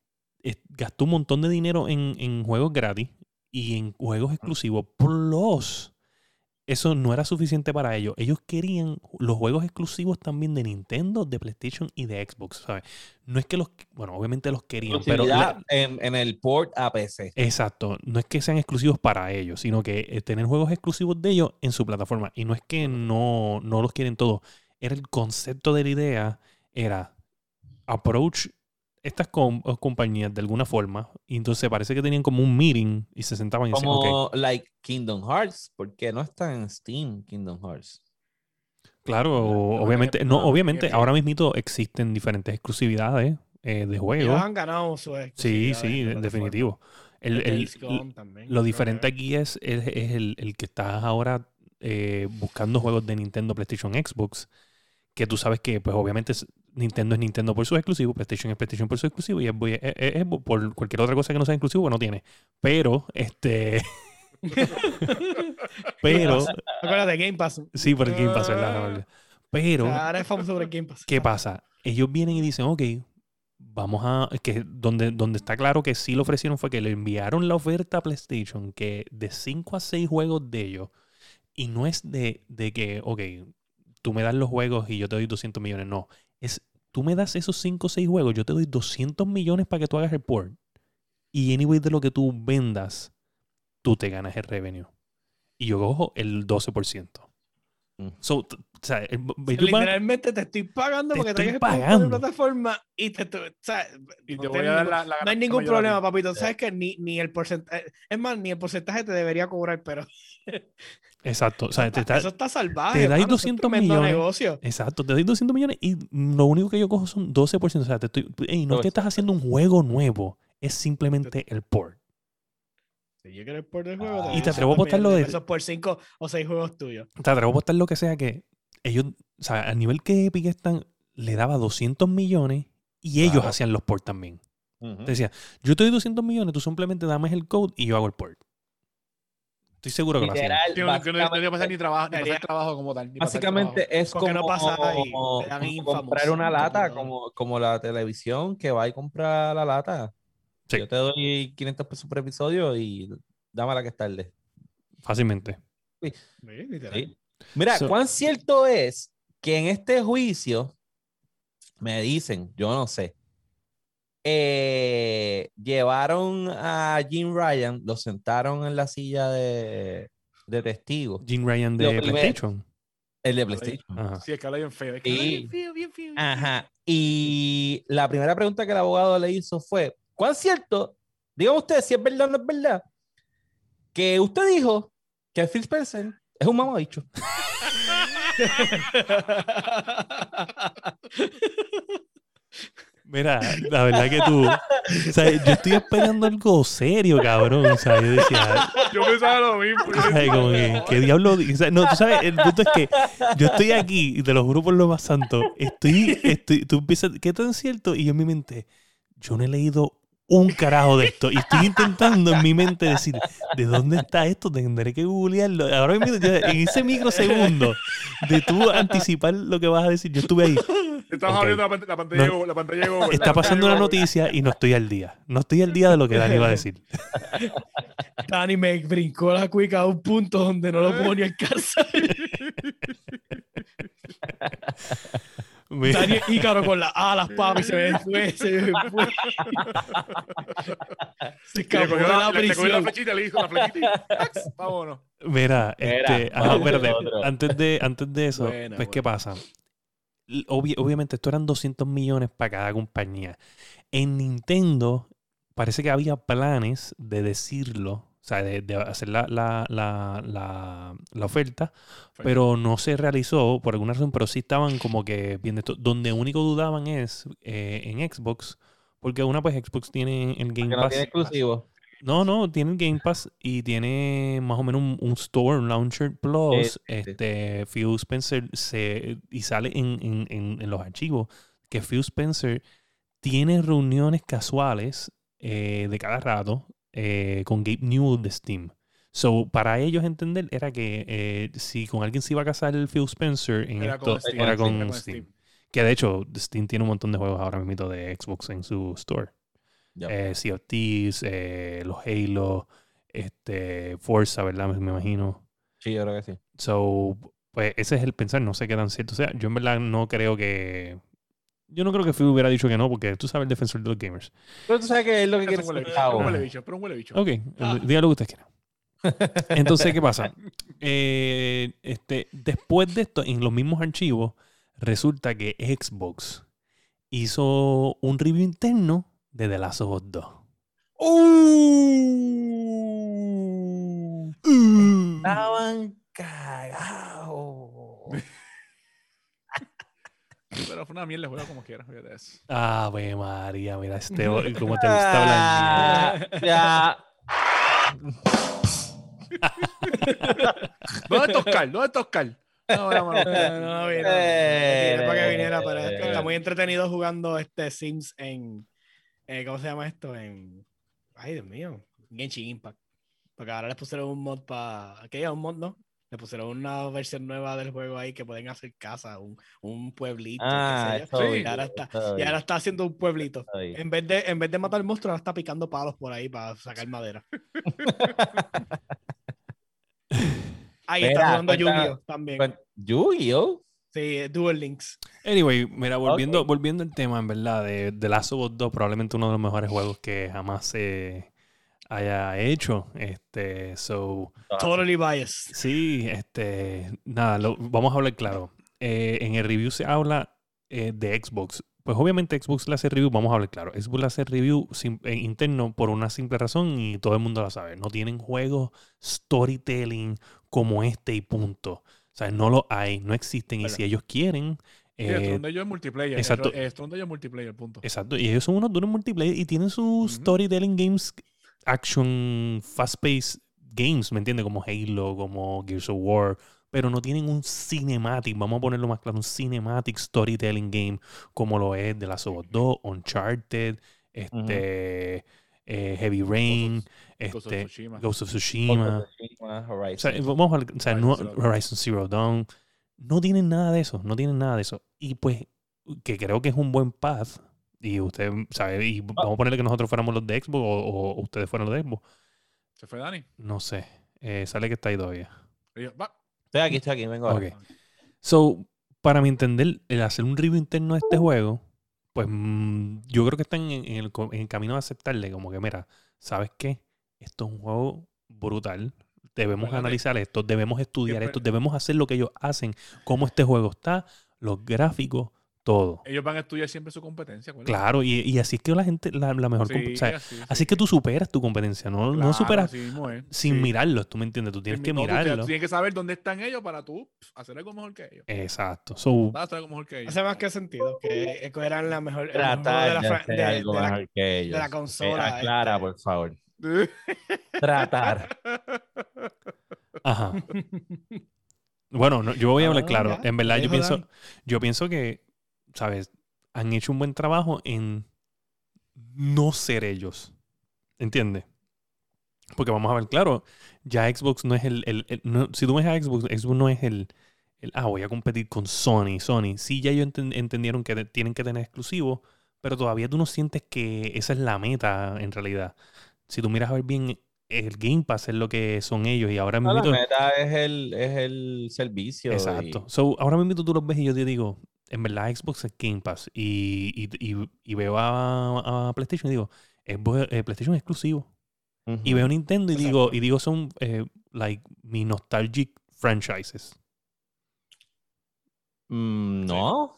es- gastó un montón de dinero en, en juegos gratis y en juegos exclusivos. Plus, eso no era suficiente para ellos. Ellos querían los juegos exclusivos también de Nintendo, de PlayStation y de Xbox, ¿sabes? No es que los, bueno, obviamente los querían, pero la- en el port a PC. Exacto, no es que sean exclusivos para ellos, sino que eh, tener juegos exclusivos de ellos en su plataforma. Y no es que no, no los quieren todos. Era el concepto de la idea, era approach estas com- eh, compañías de alguna forma. Y entonces parece que tenían como un meeting y se sentaban y decían, ok, Como like Kingdom Hearts, porque no está en Steam Kingdom Hearts. claro, obviamente, no, no, obviamente, ahora mismo existen diferentes exclusividades eh, de juegos. han ganado su Sí, sí, de- definitivo. El- El también, Lo diferente que- aquí es, es, es el, el que estás ahora eh, buscando juegos de Nintendo, PlayStation, Xbox, que tú sabes que, pues obviamente es- Nintendo es Nintendo por su exclusivo, PlayStation es PlayStation por su exclusivo y es, es- es- es por cualquier otra cosa que no sea exclusivo, no tiene. Pero, este, (laughs) pero, Acuérdate, Game Pass. sí, por el Game Pass, ¿verdad? Pero, sea, ahora es famoso por el Game Pass. ¿qué pasa? Ellos vienen y dicen, ok, vamos a. que donde, donde está claro que sí lo ofrecieron fue que le enviaron la oferta a PlayStation, que de 5 a 6 juegos de ellos, y no es de, de que, ok, tú me das los juegos y yo te doy 200 millones, no. Es, tú me das esos 5 o 6 juegos, yo te doy 200 millones para que tú hagas el port. Y anyway de lo que tú vendas, tú te ganas el revenue. Y yo cojo el 12%. Mm. So, o sea, el- van- Literalmente te estoy pagando Te porque estoy pagando. de mi plataforma y te, te- o sea, Y no te voy a dar la, la no hay ningún problema, papito. Sabes que ni, ni el porcentaje, es más, ni el porcentaje te debería cobrar, pero (laughs) Exacto. O sea, te está- eso está salvaje. te dais mano, eso es 200 tremendo millones. negocio. Exacto, te doy 200 millones y lo único que yo cojo son 12%. O sea, te estoy, ey, no es que estás haciendo un juego nuevo, es simplemente el port. Si yo quiero el por del juego, Ah. Y te 200 atrevo a apostar lo de- pesos por 5 o 6 juegos tuyos. Te atrevo a apostar lo que sea que ellos, o sea, al nivel que Epic están, le daba 200 millones y ellos Claro. hacían los ports también. Ujú. Te decía, yo te doy 200 millones, tú simplemente dame el code y yo hago el port. Estoy seguro que lo hacían. Literal, no, que no- no debería pasar básicamente, ni trabajo, ni pasar trabajo como tal. ni básicamente es como, no pasa y como comprar una lata, como, como la televisión que va y compra la lata. Sí. Yo te doy 500 pesos por episodio y dame la que es tarde. Fácilmente. Sí. Sí. Mira, So- ¿cuán cierto es que en este juicio me dicen, yo no sé, eh, llevaron a Jim Ryan, lo sentaron en la silla de, de testigo, Jim Ryan de primero- PlayStation. el de PlayStation. Ajá. Sí, es que habla bien feo. Es que Sí. bien feo, bien feo. Ajá. Y la primera pregunta que el abogado le hizo fue, ¿cuán cierto? Dígame usted si es verdad o no es verdad, que usted dijo que Phil Spencer es un mamabicho. (laughs) Mira, la verdad que tú. O sea, yo estoy esperando algo serio, cabrón. O sea, yo decía. Yo pensaba lo mismo. yo o sea, decía, como que, ¿qué diablo? di- o sea, no, tú sabes, el punto es que yo estoy aquí, y te lo juro por lo más santo. Estoy, estoy, tú empiezas, ¿qué tan cierto? Y yo en mi mente, yo no he leído un carajo de esto. Y estoy intentando en mi mente decir, ¿de dónde está esto? Tendré que googlearlo. Ahora mismo, en ese microsegundo de tú anticipar lo que vas a decir, yo estuve ahí. Estabas Ok. abriendo la, pant- la pantalla, No. la pantalla de Google, Está la pantalla pasando una noticia y no estoy al día. No estoy al día de lo que Dani iba a decir. Dani me brincó la cuica a un punto donde no lo puedo ni alcanzar. (laughs) Mira, Daniel Ícaro con las alas, papi, se me fue, se me fue. Se escapó de la la, le cogió la prisión. flechita, le hizo la flechita vámonos. mira, Mira, este, ajá, espérate, antes de, antes de eso, Buena, pues, ¿qué pasa? Obvi- obviamente, esto eran 200 millones para cada compañía. En Nintendo, parece que había planes de decirlo, o sea, de, de hacer la, la, la, la, la oferta, pero no se realizó por alguna razón, pero sí estaban como que viendo esto. Donde único dudaban es eh, en Xbox, porque una pues Xbox tiene el Game no Pass. tiene exclusivo. No, no, tiene el Game Pass y tiene más o menos un, un store, un launcher plus. Sí, sí, sí. Este, Phil Spencer se, y sale en, en- en- en los archivos que Phil Spencer tiene reuniones casuales eh, de cada rato eh, con Gabe Newell de Steam. So, para ellos entender era que eh, si con alguien se iba a casar el Phil Spencer en Era esto, con Steam. era Era con con Steam. Steam. Que de hecho, Steam tiene un montón de juegos ahora mismo de Xbox en su store Ya. eh, Sea of Thieves, eh, los Halo, este, Forza, ¿verdad? Me, me imagino. Sí, yo creo que sí. So, pues ese es el pensar, no sé qué tan cierto sea. Yo en verdad no creo que. Yo no creo que Phil hubiera dicho que no, porque tú sabes el defensor de los gamers. Pero tú sabes que es lo que quiere un huele un huele bicho, pero un huele bicho. Ok, Ah. diga lo que usted quiera. (laughs) Entonces, ¿qué pasa? Eh, este, después de esto, en los mismos archivos, resulta que Xbox hizo un review interno de The Last of Us 2. Uh, estaban cagados. (laughs) Pero fue una mierda de juego como quieras, fíjate eso. Ave María, mira este, (laughs) como te gusta hablar. Ah, Ya. ¿Dónde está Oscar? ¿Dónde está Oscar? No, (laughs) no, no, no. No, no, vino. Eh. Vine para que viniera, pero es que está muy entretenido jugando este Sims en. eh, ¿Cómo se llama esto? En. Ay, Dios mío. Genshin Impact. Porque ahora les pusieron un mod para. ¿Qué un mod, no? Le pusieron una versión nueva del juego ahí que pueden hacer casa, un, un pueblito. Ah, qué sé yo. eso Sí. vi, Y ahora está- Y ahora está haciendo un pueblito. En vez de, en vez de matar monstruos, ahora está picando palos por ahí para sacar madera. (laughs) Ahí está jugando Yu-Gi-Oh! también. Yu-Gi-Oh! Sí, Duel Links. Anyway, mira, volviendo, volviendo al tema, en verdad, de, de Last of Us 2, probablemente uno de los mejores juegos que jamás se haya hecho. Este, so, Totally biased. sí, este, nada, lo- vamos a hablar claro. Eh, en el review se habla eh, de Xbox. Pues obviamente Xbox le hace review, vamos a hablar claro. Xbox le hace review sim- eh, interno por una simple razón y todo el mundo lo sabe. No tienen juegos storytelling como este y punto. O sea, no lo hay, no existen. Y si ellos quieren, Sí, eh, de ellos es multiplayer. exacto. El, ellos es multiplayer, punto. Exacto, y ellos son unos duros multiplayer y tienen sus storytelling games, action, fast-paced games, ¿me entiendes? Como Halo, como Gears of War, pero no tienen un cinematic, vamos a ponerlo más claro, un cinematic storytelling game como lo es The Last of Us 2, Uncharted, este, eh, Heavy Rain, Ghost of este, Tsushima. Ghost of Tsushima. Tsushima, O Horizon. sea, vamos a ver, o sea, no- Horizon Zero Dawn. Horizon Zero Dawn. No tienen nada de eso, no tienen nada de eso. Y pues, que creo que es un buen path. Y usted sabe, y vamos a ponerle que nosotros fuéramos los de Xbox o, o ustedes fueran los de Xbox. ¿Se fue Dani? No sé. Eh, sale que está ahí todavía. Estoy aquí, estoy aquí, vengo ahora. Ok. So, para mi entender, el hacer un review interno de este juego, pues mm, yo creo que están en, en el, co- en el camino de aceptarle, como que, mira, ¿sabes qué? Esto es un juego brutal. Debemos analizar esto, debemos estudiar esto, debemos hacer lo que ellos hacen, cómo este juego está, los gráficos, todo. Ellos van a estudiar siempre su competencia. acuérdate. Claro, y, y así es que la gente, la, la mejor... Sí, o sea, así, sí. así es que tú superas tu competencia, no, no Claro, superas mismo es. sin Sí. mirarlos, tú me entiendes, tú tienes Sin que mi- no, tú tienes- mirarlo. tú tienes que saber dónde están ellos para tú hacer algo mejor que ellos. Exacto. So, hacer algo mejor que ellos. Hace más que sentido. Que eran la mejor. el mejor juego Tratar de la, de de- algo de la- mejor que ellos. la consola, Eh, aclara, este. por favor. (laughs) Tratar. (laughs) Ajá. Bueno, no, yo voy a hablar Ah, claro. ya, En verdad, yo pienso, yo pienso que, ¿sabes? Han hecho un buen trabajo en no ser ellos. ¿Entiendes? Porque vamos a ver, claro, ya Xbox no es el... el- el- no- si tú ves a Xbox, Xbox no es el, el... Ah, voy a competir con Sony. Sony. Sí, ya ellos enten- entendieron que tienen que tener exclusivos, pero todavía tú no sientes que esa es la meta en realidad. Si tú miras a ver bien, el Game Pass es lo que son ellos y ahora No, la mismo... meta es el, es el servicio. Exacto. y- So, ahora mismo tú los ves y yo te digo, en verdad Xbox es Game Pass y, y, y- y veo a, a PlayStation y digo, es eh, PlayStation es exclusivo. Y veo Nintendo y digo, y digo son eh, like mi nostalgic franchises. Mm, no.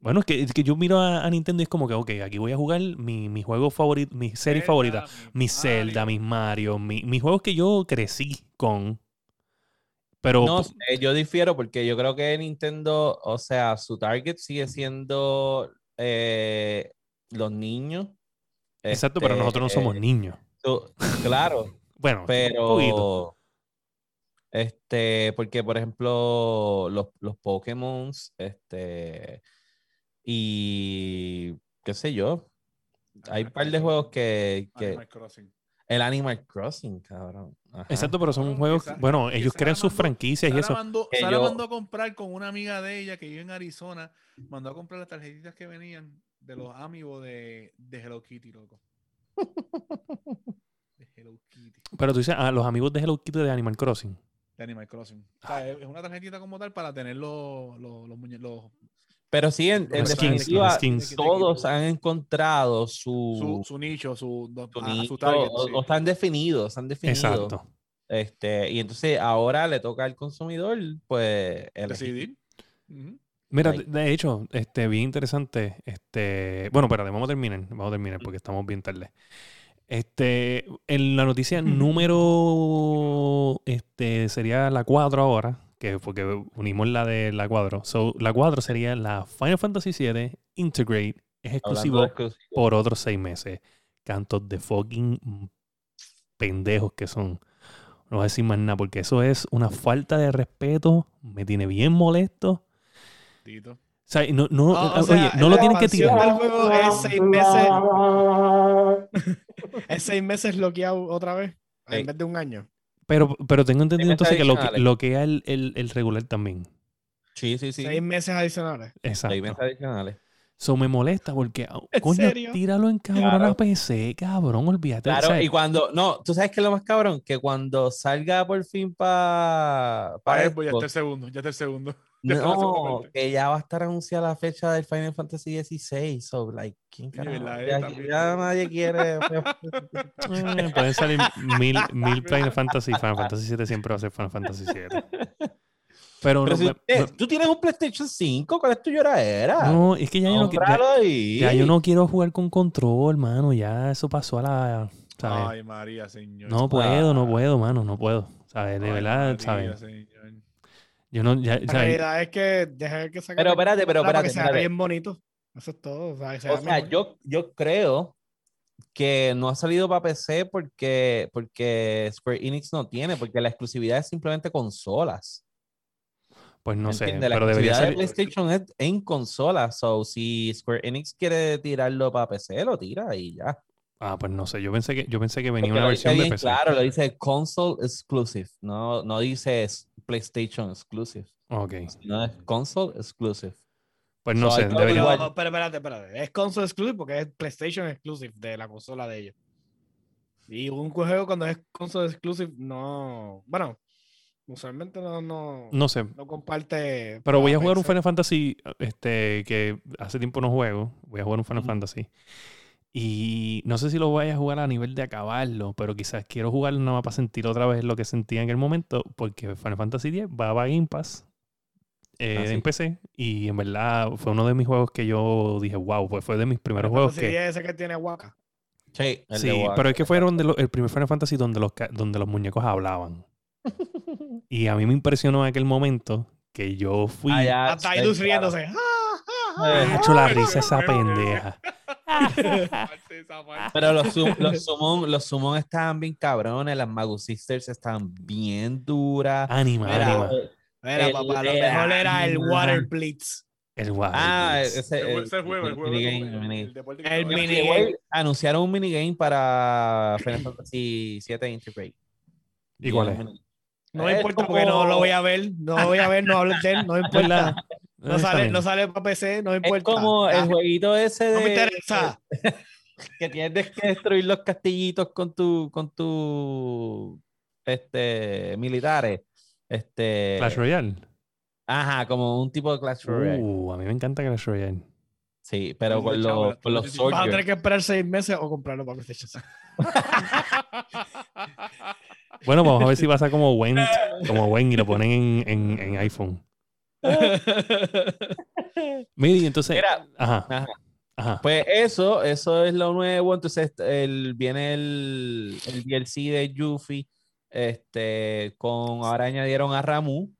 Bueno, es que, es que yo miro a, a Nintendo y es como que, ok, aquí voy a jugar mi, mi juego favorito, mi serie Zelda, favorita, mi mi Zelda, Mario. mis Mario, mi- mis juegos que yo crecí con. Pero No sé, yo difiero porque yo creo que Nintendo, o sea, su target sigue siendo eh, los niños. exacto, pero nosotros no somos Este, niños. tú- claro, (laughs) Bueno, un poquito. pero este, porque por ejemplo, los, los Pokémon, este, y qué sé yo, hay un par de juegos que, que Animal Crossing. El Animal Crossing, cabrón. Ajá. Exacto, pero son juegos, que bueno, que ellos crean sus mandó- franquicias y eso. Mandó, Sara yo- mandó a comprar con una amiga de ella que vive en Arizona. Mandó a comprar las tarjetitas que venían de los amigos de, de Hello Kitty, loco. (laughs) De Hello Kitty. Pero tú dices, ah, los amigos de Hello Kitty de Animal Crossing. De Animal Crossing. O sea, es es una tarjetita como tal para tener los, los, los- Pero sí, en, en skins, definitiva, skins. todos han encontrado su, su, su nicho, su, su su target. o, sí. o están definidos, están definidos. Exacto. Este, y entonces ahora le toca al consumidor, pues. Decidir. Mira, de hecho, este, bien interesante. Este, bueno, espérate, vamos a terminar. Vamos a terminar porque estamos bien tarde. Este, en la noticia número, este, sería la 4 ahora, que porque unimos la de la 4. So, la 4 sería la Final Fantasy VII Integrate. Es exclusivo por otros seis meses. Cantos de fucking pendejos que son. No voy a decir más nada porque eso es una falta de respeto. Me tiene bien molesto. Tito. O sea, no, no, No, o oye, no lo tienen que tirar. juego es seis meses. (laughs) es seis meses bloqueado otra vez. En vez de un año. Pero, pero tengo entendido entonces que lo, lo que el, el, el regular también. Sí, sí, sí. Seis meses adicionales. Exacto. Seis meses adicionales. Eso me molesta porque, ah, ¿En coño, serio? tíralo en cabrón Claro. a PC, cabrón, olvídate. o Claro, sea, y cuando, no, tú sabes que es lo más cabrón, que cuando salga por fin para Ah, Xbox, ya está el segundo, ya está el segundo. Ya no, que ya va a estar anunciada la fecha del Final Fantasy XVI, so, like, ¿quién carajo? verdad, Ya, eh, también. ya nadie quiere. (laughs) eh, pueden salir mil, mil (laughs) Final Fantasy. Final Fantasy 7 siempre va a ser Final Fantasy 7. (laughs) Pero, Pero no, si me- usted- me- tú tienes un PlayStation 5, ¿cuál es tu lloradera? no, es que ya yo no, ya- ya yo no quiero jugar con control, mano. Ya eso pasó a la. ¿sabes? Ay, María, señor. No puedo, no Ah. puedo, mano, no puedo. ¿Sabes? De Ay, verdad, María, ¿sabes? señor. Yo no, ya, La realidad es que deja que saque Pero espérate, pero para que espérate, sea espérate. bien bonito. Eso es todo. O sea, que sea O sea, mejor. yo, yo creo que no ha salido para PC porque, porque Square Enix no tiene, porque la exclusividad es simplemente consolas. Pues no sé. La pero debería ser. de PlayStation es en consolas. So, si Square Enix quiere tirarlo para PC, lo tira y ya. Ah, pues no sé. Yo pensé que, yo pensé que venía Porque una versión de PC. claro, lo dice console exclusive. No, no dice PlayStation exclusive. Ok. No es console exclusive. Pues no So, sé, debería. pero espérate, espérate. Es console exclusive porque es PlayStation exclusive de la consola de ellos. Y un juego cuando es console exclusive no. Bueno, usualmente no, no, No sé. no comparte. Pero voy a jugar un. Final Fantasy este, que hace tiempo no juego. Voy a jugar un Final. Fantasy. Y no sé si lo voy a jugar a nivel de acabarlo, pero quizás quiero jugarlo nada más para sentir otra vez lo que sentía en el momento, porque Final Fantasy X va a Game Pass eh, Ah, sí. en PC. Y en verdad fue uno de mis juegos que yo dije, wow, pues fue de mis primeros juegos Fantasy que. Ese que tiene Waka. Sí, el Sí, de Waka. pero es que fueron de lo- el primer Final Fantasy donde los, donde los muñecos hablaban. (laughs) Y a mí me impresionó en aquel momento que yo fui. Ah, Hasta claro. (laughs) riéndose. Eh, hecho la risa esa pendeja. Pero los, sum- los summon, los summon estaban bien cabrones, las Magu Sisters estaban bien duras. Ánima, Mira, ánima. Mira, El- papá, lo el- mejor era el Water Blitz. El Wild Ah, Beast. ese, el, ese juego, el el juego. minigame, el- el mini- el deporte que El estaba- mini- Igual anunciaron un minigame para Final Fantasy VII Integrate. ¿Y cuál es? No me importa porque no lo voy a ver. No lo voy a ver, no hables de él. No me importa. (laughs) No sale, no sale para PC, no me Es importa. como Ah, el jueguito ese de no me interesa. (laughs) que tienes que destruir los castillitos con tu con tu este militares. Este Clash Royale. Ajá, como un tipo de Clash Royale. Uh, a mí me encanta Clash Royale. Sí, pero con, los- con los Vas a tener que esperar seis meses o comprarlo para PlayStation 5. (laughs) Bueno, vamos a ver si pasa como Wen, como y lo ponen en, en- en iPhone. (laughs) Mira, y entonces. Mira, ajá, ajá. ajá. Pues eso, eso es lo nuevo. Entonces el, viene el, el DLC de Yuffie. Este, con ahora añadieron a Ramu.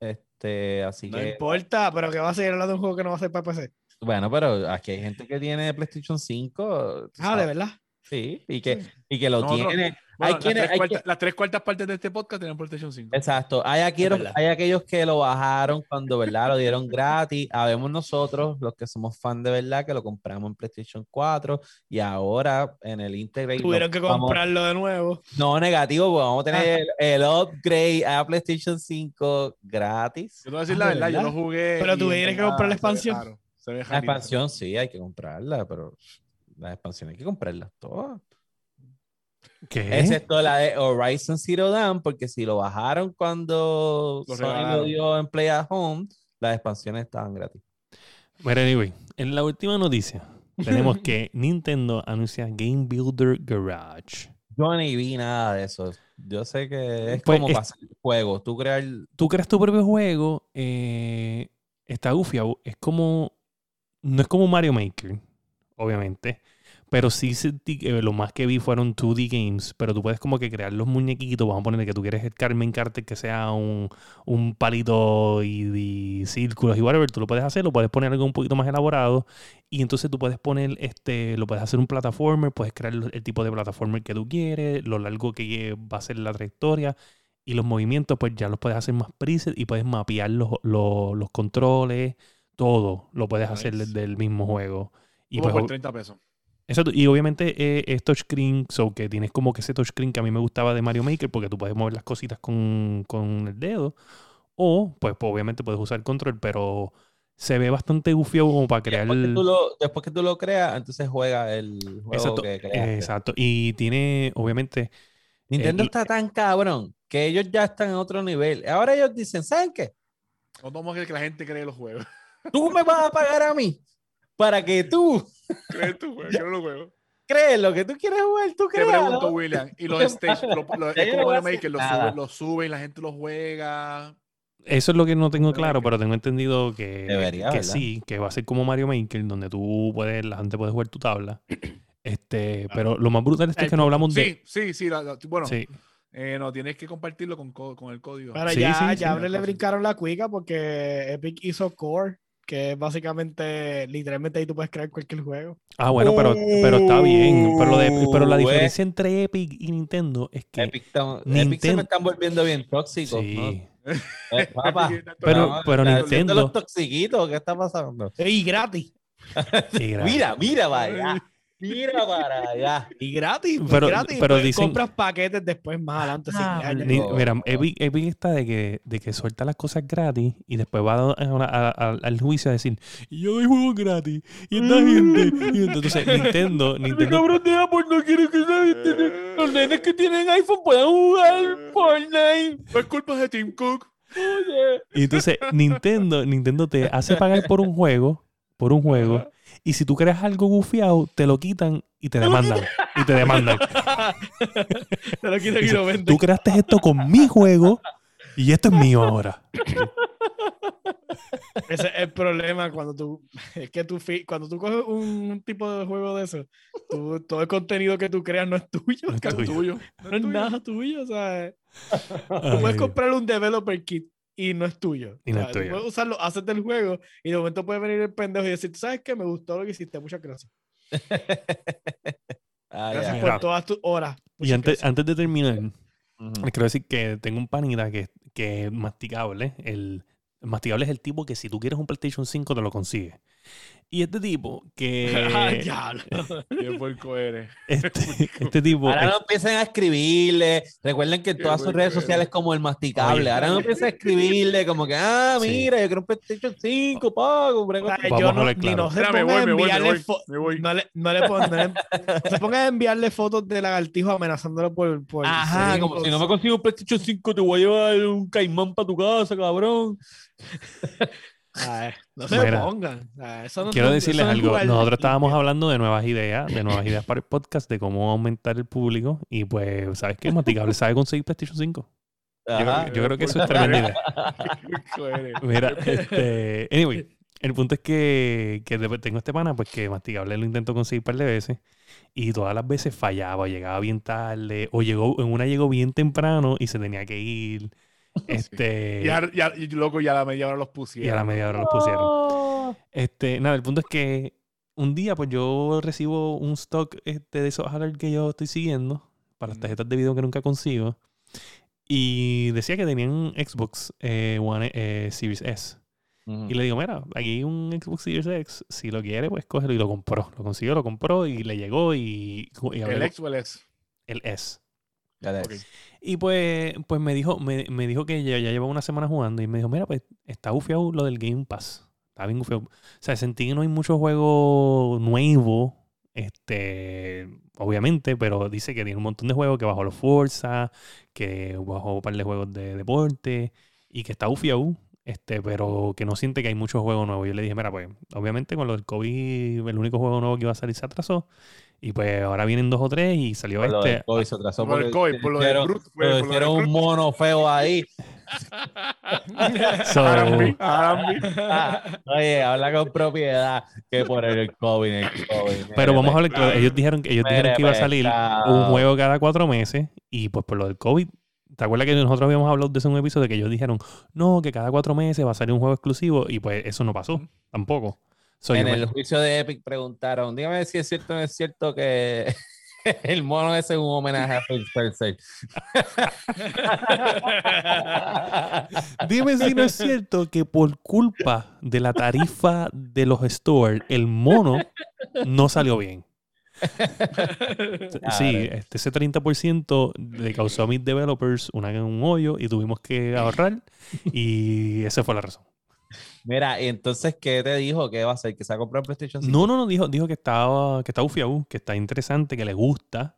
Este, así No que. importa, pero que va a seguir hablando de un juego que no va a ser para PC. Bueno, pero aquí hay gente que tiene PlayStation 5. tú Ah, de verdad. Sí, y que, y que lo Nosotros- tiene. Bueno, hay quienes, las, tres hay cuartas, que- las tres cuartas partes de este podcast tienen PlayStation 5. Exacto. Hay, aquellos, hay aquellos que lo bajaron cuando, ¿verdad? Lo dieron gratis. Habemos nosotros, los que somos fan de verdad, que lo compramos en PlayStation 4 y ahora en el Integrate. Tuvieron que vamos- comprarlo de nuevo. No, negativo, pues vamos a tener el, el upgrade a PlayStation 5 gratis. Yo te voy a decir Ah, la ¿de verdad, yo lo jugué. Pero en que comprar la se ve expansión. se ve La expansión sí, hay que comprarla, pero la expansión hay que comprarlas todas. ¿Qué? Excepto la de Horizon Zero Dawn, porque si lo bajaron cuando Lo Sony lo dio en Play at Home, las expansiones estaban gratis. Bueno, anyway, en la última noticia (laughs) tenemos que Nintendo anuncia Game Builder Garage. Yo ni vi nada de eso. Yo sé que es Pues como es- pasar juegos. Tú creas Tú creas tu propio juego, eh, está gufiado. Es como. No es como Mario Maker, obviamente. Pero sí sentí que lo más que vi fueron 2D games. Pero tú puedes como que crear los muñequitos. Vamos a poner que tú quieres el Carmen Carter que sea un, un palito y, y círculos y whatever. Tú lo puedes hacer, lo puedes poner algo un poquito más elaborado. Y entonces tú puedes poner, este, lo puedes hacer un plataformer, puedes crear el, tipo de plataformer que tú quieres, lo largo que va a ser la trayectoria. Y los movimientos, pues ya los puedes hacer más preset y puedes mapear los, los, los controles, todo lo puedes hacer desde el mismo juego. Y, pues, por 30 pesos. Exacto, y obviamente eh, es touchscreen, so que tienes como que ese touchscreen que a mí me gustaba de Mario Maker, porque tú puedes mover las cositas con, con el dedo. O, pues, pues, obviamente puedes usar el control, pero se ve bastante gufiado como para crear. Después que, tú lo, después que tú lo creas, entonces juega el juego Exacto, que creaste. exacto. Y tiene, obviamente, Nintendo el- está tan cabrón que ellos ya están en otro nivel. Ahora ellos dicen, ¿saben qué? No creer que la gente cree los juegos. Tú me vas a pagar a mí para que tú Cree tu juego, cree los juegos. crees lo que tú quieres jugar, tú Te creas. pregunto, William. Y los stage, lo, lo- es yo no como Mario Maker, hacer lo nada. sube, lo sube y la gente lo juega. Eso es lo que no tengo claro, pero tengo entendido que, Debería, que sí, que va a ser como Mario Maker, donde tú puedes, la gente puede jugar tu tabla. (clears throat) Este, pero lo más brutal es El que no hablamos de. Sí, sí, sí. la- la- bueno, Sí, eh, no, tienes que compartirlo con, co- con el código. Pero Sí, ya, sí, sí, ya le cosa. brincaron la cuica porque Epic hizo Core, que es básicamente, literalmente ahí tú puedes crear cualquier juego. Ah, bueno, pero, pero está bien. Pero, lo de- pero la Uh, diferencia entre Epic y Nintendo es que. Epic, están- Epic se Nintendo- me están volviendo bien tóxicos. Sí. ¿no? (laughs) Eh, papá, (laughs) Pero- pero están Nintendo- los toxiquitos, ¿qué está pasando? Y gratis. sí, gracias. (laughs) Mira, mira allá. Mira para allá. Y gratis. Pero- gratis. pero pues, dicen- compras paquetes después más adelante. Ah, años. Ni- No. mira, Epic, Epic está de que, de que suelta las cosas gratis y después va a- a- a- al juicio a decir, "Y yo doy juegos gratis. Y esta gente. Y entonces Nintendo, (laughs) Nintendo de Apple no quiere que nadie los nenes que tienen iPhone puedan jugar Fortnite. No es culpa de Tim Cook. Oye. Y entonces Nintendo, Nintendo te hace pagar por un juego, por un juego, y si tú creas algo gufiado, te lo quitan y te demandan. Y te demandan. (laughs) Te lo quitan y lo venden. Tú creaste esto con mi juego y esto es mío ahora. Ese es el problema cuando tú, es que tú, cuando tú coges un tipo de juego de eso, tú- todo el contenido que tú creas no es tuyo, No es tuyo. Tuyo. no es nada tuyo, o sea, tú puedes comprar un developer kit y no es tuyo. Y no O es sea, tuyo. puedes usarlo, haces del juego y de momento puede venir el pendejo y decir, ¿tú sabes qué? Me gustó lo que hiciste, muchas gracias. (laughs) Ah, Gracias por Mira. todas tus horas. Y antes, gracias. antes de terminar, quiero decir que tengo un panita que, que es masticable. El, el masticable es el tipo que si tú quieres un PlayStation 5 te lo consigues. Y este tipo (laughs) Ah, que... diablo. (laughs) Qué puerco eres. este, este tipo... Ahora no empiecen a escribirle. Recuerden que en todas sus redes eres. sociales como el masticable. Oye. Ahora no empiecen a escribirle como que, ah, Sí. mira, yo quiero un PlayStation 5, pago. O sea, yo no, hablar ni claro. no se Mira, me ponga voy, a me voy, me enviarle. No le, no le pon- no le- no se ponga a enviarle fotos de lagartijo amenazándolo por. por Ajá, como si no me consigo un PlayStation 5, te voy a llevar un caimán para tu casa, cabrón. (laughs) Ay, no se Mira, pongan. Ay, eso no- Quiero no- decirles eso no es algo. Nosotros estábamos hablando de nuevas ideas, de nuevas ideas para el podcast, de cómo aumentar el público. Y pues, ¿sabes qué? Masticable sabe conseguir PlayStation 5. Yo, Ajá. creo- yo creo que eso es tremenda idea. (laughs) Mira, este. Anyway, el punto es que, que tengo este pana, pues que Masticable lo intentó conseguir un par de veces. Y todas las veces fallaba, llegaba bien tarde. O llegó, en una llegó bien temprano y se tenía que ir. (laughs) Este. Ya, ya, y loco, ya a la media hora los pusieron. y a la media hora los pusieron. Este, nada, el punto es que un día, pues yo recibo un stock este, de esos alert que yo estoy siguiendo para las tarjetas de video que nunca consigo. Y decía que tenían Xbox eh, One eh, Series S. Y le digo, mira, aquí hay un Xbox Series X. Si lo quiere, pues cógelo. Y lo compró. Lo consiguió, lo compró y le llegó y, y El ex o el S. el S. Ya ves. Ok. Y pues, pues me dijo, me, me dijo que ya, ya lleva una semana jugando y me dijo, mira, pues está bufiado lo del Game Pass. Está bien bufiado. O sea, sentí que no hay mucho juego nuevo. Este, obviamente, pero dice que tiene un montón de juegos, que bajó los Forza, que bajó un par de juegos de deporte y que está bufiado. Este, pero que no siente que hay muchos juegos nuevos. Yo le dije, mira, pues, obviamente con lo del COVID, el único juego nuevo que iba a salir se atrasó. Y pues ahora vienen dos o tres y salió Por lo este. COVID se atrasó Por el COVID, por lo Brute, fue, pero lo hicieron un mono feo ahí. (laughs) So- Arambi, Arambi. Ah, (laughs) Oye, habla con propiedad que por el COVID, el COVID. Pero vamos a hablar claro. Ellos dijeron que ellos dijeron que iba a salir un juego cada cuatro meses y pues por lo del COVID. ¿Te acuerdas que nosotros habíamos hablado de eso en un episodio que ellos dijeron, no, que cada cuatro meses va a salir un juego exclusivo y pues eso no pasó tampoco. So, en me- el juicio de Epic preguntaron, dígame si es cierto o no es cierto que (laughs) el mono ese es un homenaje a Phil Spencer. Dime si no es cierto que por culpa de la tarifa de los stores, el mono no salió bien. (laughs) Sí, este, ese 30% le causó a mis developers una, un hoyo y tuvimos que ahorrar y esa fue la razón. Mira, y entonces, ¿qué te dijo? ¿Qué va a hacer? ¿Que se va a comprar PlayStation 5? No, no, no, dijo, dijo que estaba, que está ufiado, que está interesante, que le gusta.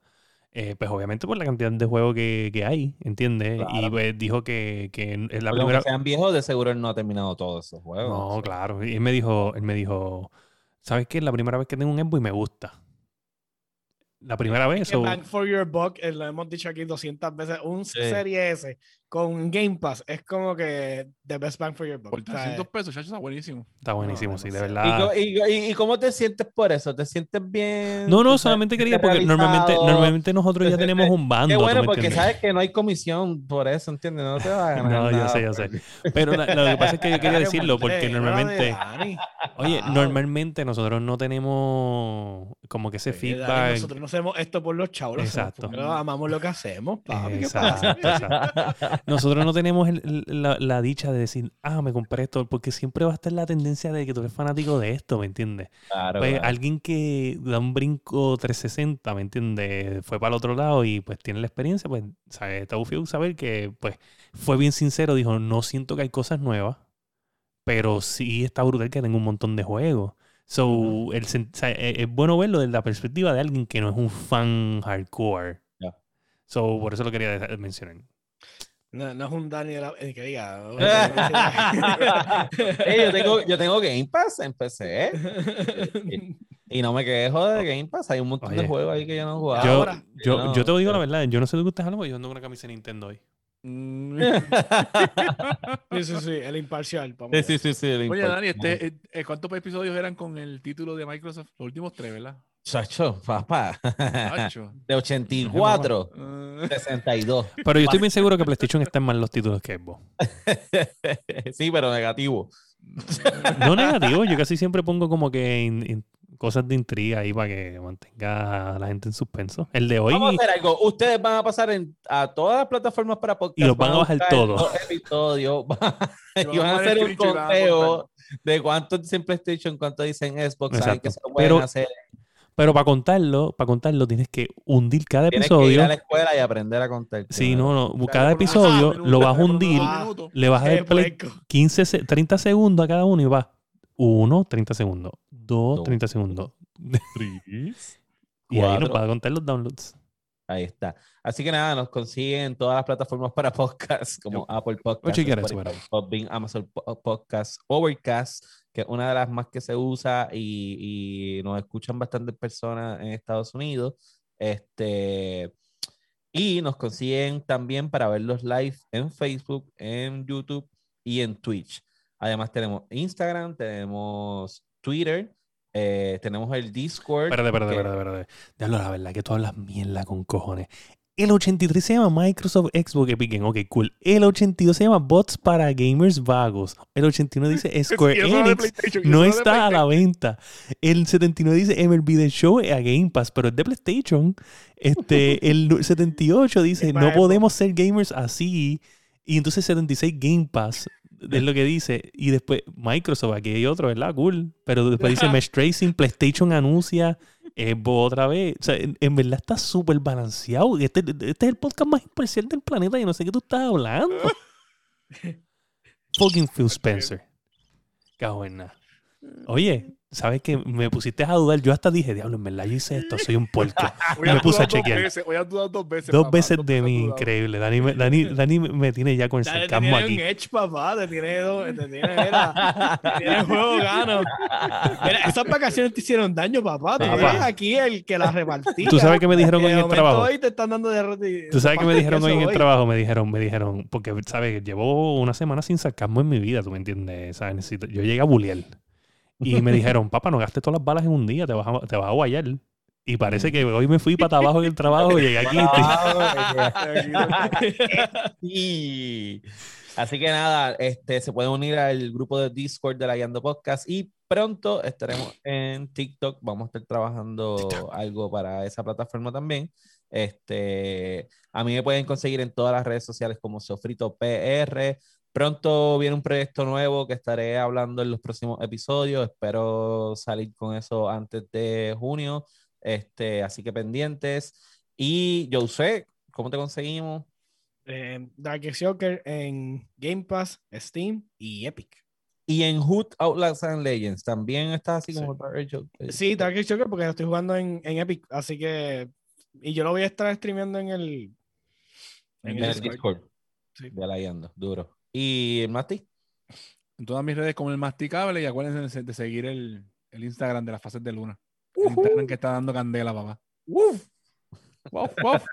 Eh, pues obviamente por la cantidad de juegos que, que hay, ¿entiendes? Y Claro. pues dijo que, que es la Porque primera... aunque sean viejos, de seguro él no ha terminado todos esos juegos. No, O sea, claro. Y él me dijo, él me dijo, ¿sabes qué? Es la primera vez que tengo un Xbox y me gusta. La primera vez. Bang for your buck, eh, lo hemos dicho aquí 200 veces. Un Sí. Serie S con Game Pass es como que the best bang for your buck. Por O sea, 300 pesos, chacho, está buenísimo. Está buenísimo, sí, de demasiado. verdad. ¿Y, y- y- cómo te sientes por eso? ¿Te sientes bien? No, no, ¿Te solamente quería, porque normalmente, normalmente nosotros ya Te (laughs) tenemos un bando. Qué ¿tú bueno, porque sabes que no hay comisión por eso, ¿entiendes? No te va a ganar No, yo nada sé, yo sé. Pero la- lo que pasa es que yo quería decirlo porque normalmente, oye, normalmente nosotros no tenemos como que ese feedback. nosotros no hacemos esto por los chavos. Exacto. porque amamos lo que hacemos, papi. ¿qué pasa? Exacto, exacto. Nosotros no tenemos el- el- la, la dicha de decir, ah, me compré esto, porque siempre va a estar la tendencia de que tú eres fanático de esto, ¿me entiendes? Claro, Pues claro. alguien que da un brinco 360, ¿me entiendes? Fue para el otro lado y pues tiene la experiencia, pues sabe, está bufiado saber que pues fue bien sincero, dijo, no siento que hay cosas nuevas, pero sí está brutal que tenga un montón de juegos. So, el sen- o sea, es, es bueno verlo desde la perspectiva de alguien que no es un fan hardcore. So, por eso lo quería mencionar. No, no es un Dani de la, eh, que diga. (laughs) Yo, tengo, yo tengo Game Pass en PC (laughs) y no me quejo de Game Pass. Hay un montón Oye. de juegos ahí que yo no he jugado. Yo, Ahora. yo, No, yo te digo la verdad, yo no sé de qué ustedes hablan, porque yo ando con una camisa de Nintendo hoy. Mm. (laughs) Sí, sí, sí, el imparcial. vamos Sí, sí, sí, sí. el Oye, Dani, este, eh, eh, ¿cuántos episodios eran con el título de Microsoft? Los últimos tres, ¿verdad? Chacho, papá. (laughs) De 84, Eh, 62. Pero yo estoy bien seguro que PlayStation está en más los títulos que Xbox. (laughs) sí, pero negativo. (laughs) No negativo, yo casi siempre pongo como que in- in- cosas de intriga ahí para que mantenga a la gente en suspenso. El de hoy. Vamos a hacer algo. Ustedes van a pasar en, a todas las plataformas para podcast. Y los van a bajar todos. episodios. Y van van a hacer un conteo de cuánto dicen PlayStation, cuánto dicen Xbox. saben que se lo pueden Pero hacer. Pero para contarlo, para contarlo, tienes que hundir cada Tienes que ir episodio. a la escuela y aprender a contar. Sí, no, no. Cada episodio minutos, lo vas a hundir, le vas a dar play puerco. 15, se- 30 segundos a cada uno y va. 1, 30 segundos. 2, Dos. 30 segundos. (laughs) Y ahí Cuatro. nos va a contar los downloads. Ahí está. Así que nada, nos consiguen en todas las plataformas para (laughs) podcast, como Apple Podcast, chequear eso, Spotify, Podbean, Amazon Po- Podcast, Overcast, que es una de las más que se usa y, y nos escuchan bastantes personas en Estados Unidos. Este, y nos consiguen también para ver los live en Facebook, en YouTube y en Twitch. Además tenemos Instagram, tenemos Twitter, eh, tenemos el Discord. Espérate, espérate, que- espérate, espérate. La verdad que tú hablas mierda con cojones. El 83 se llama Microsoft Xbox Epic Game. Ok, cool. El 82 se llama Bots para Gamers Vagos. El 89 dice (laughs) Square Enix no está a la venta. El 79 dice MLB The Show a Game Pass, pero es de PlayStation. Este, (laughs) el 78 dice no podemos ser gamers así. Y entonces 76 Game Pass es lo que dice. Y después Microsoft, aquí hay otro, ¿verdad? Cool. Pero después dice Mesh Tracing, PlayStation anuncia, Xbox otra vez. O sea, en, en verdad está súper balanceado. Este, este es el podcast más imparcial del planeta y no sé qué tú estás hablando. (laughs) Fucking Phil Spencer. Cago en nada. Oye, ¿sabes qué? Me pusiste a dudar. Yo hasta dije, diablo, en verdad yo hice esto, soy un puerco. (laughs) Me puse a chequear. veces, Hoy has dudado dos veces. Dos papá, veces dos de mí, increíble. Dani, me- Dani, Dani me tiene ya con el te sarcasmo tiene aquí. un edge, papá. Te tiene, te tiene, mira, te tiene juego gano. Esas vacaciones te hicieron daño, papá. Eres aquí el que las repartía. ¿Tú sabes qué me dijeron Que hoy en el trabajo? Hoy te están dando de ¿Tú sabes qué me dijeron hoy en el trabajo? Me dijeron, me dijeron, porque, ¿sabes? Llevo una semana sin sarcasmo en mi vida, ¿tú me entiendes? ¿Sabes? Necesito, yo llegué a bulear. Y me dijeron, papá, no gastes todas las balas en un día, te vas a, te vas a guayar. Y parece que hoy me fui para abajo en el trabajo y llegué aquí. Y (laughs) así que nada, este, se pueden unir al grupo de Discord de la Yando Podcast y pronto estaremos en TikTok. Vamos a estar trabajando algo para esa plataforma también. Este, a mí me pueden conseguir en todas las redes sociales como Sofrito PR. Pronto viene un proyecto nuevo que estaré hablando en los próximos episodios. Espero salir con eso antes de junio. Este, así que pendientes. Y yo sé, ¿cómo te conseguimos? Eh, Darkest Joker en Game Pass, Steam y Epic. Y en Hood Outlaws and Legends también estás así Sí. como Dark Joker. Sí, Darkest Joker porque lo estoy jugando en, en Epic, así que... Y yo lo voy a estar streameando en el... en en el Discord. Discord. Sí. De la Yando, duro. ¿Y Mati? En todas mis redes como el masticable y acuérdense de- de seguir el, el Instagram de las fases de luna. El Instagram que está dando candela, papá. ¡Uf! Wof, wof.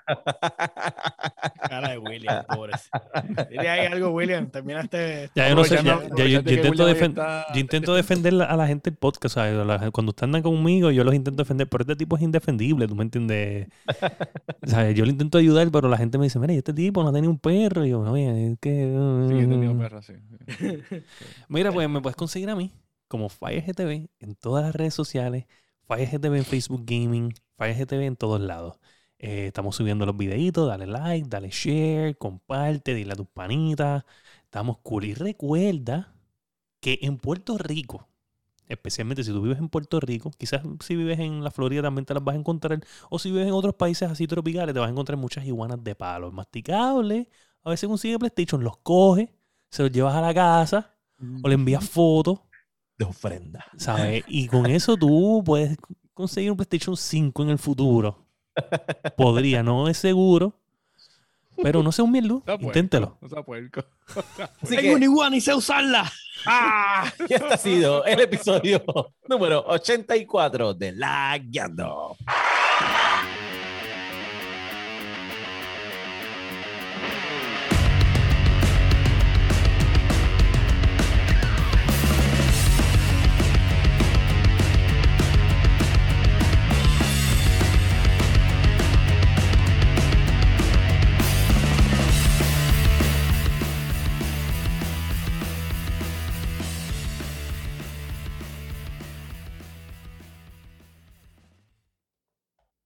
Cara de William, pobre. Dile ahí algo, William. Terminaste... Ya yo no sé, ya, Aprovechando- ya yo, intento, William defen- está- yo intento defender a la gente del podcast, ¿sabes? La- cuando están conmigo, yo los intento defender, pero este tipo es indefendible, ¿tú me entiendes? (laughs) ¿Sabes? Yo le intento ayudar, pero la gente me dice, mira, y este tipo no tiene un perro. Y yo, oye, es que... Sí, he tenido uh". perra, sí. (laughs) Mira, pues me puedes conseguir a mí como FireGTV en todas las redes sociales, FireGTV en Facebook Gaming, FireGTV en todos lados. Eh, estamos subiendo los videitos, dale like, dale share, comparte, dile a tus panitas. Estamos cool. Y recuerda que en Puerto Rico, especialmente si tú vives en Puerto Rico, quizás si vives en la Florida también te las vas a encontrar, o si vives en otros países así tropicales, te vas a encontrar muchas iguanas de palo, masticables. A veces consigue PlayStation, los coge, se los llevas a la casa o le envías fotos, De ofrenda. ¿sabes? Y con eso tú puedes conseguir un PlayStation 5 en el futuro. Podría, no es seguro, pero no sea un. Está puerco, Inténtelo. No sea puerco. Así Tengo que una iguana y sé usarla. ¡ah! (laughs) y este ha sido el episodio número 84 de La Guiando.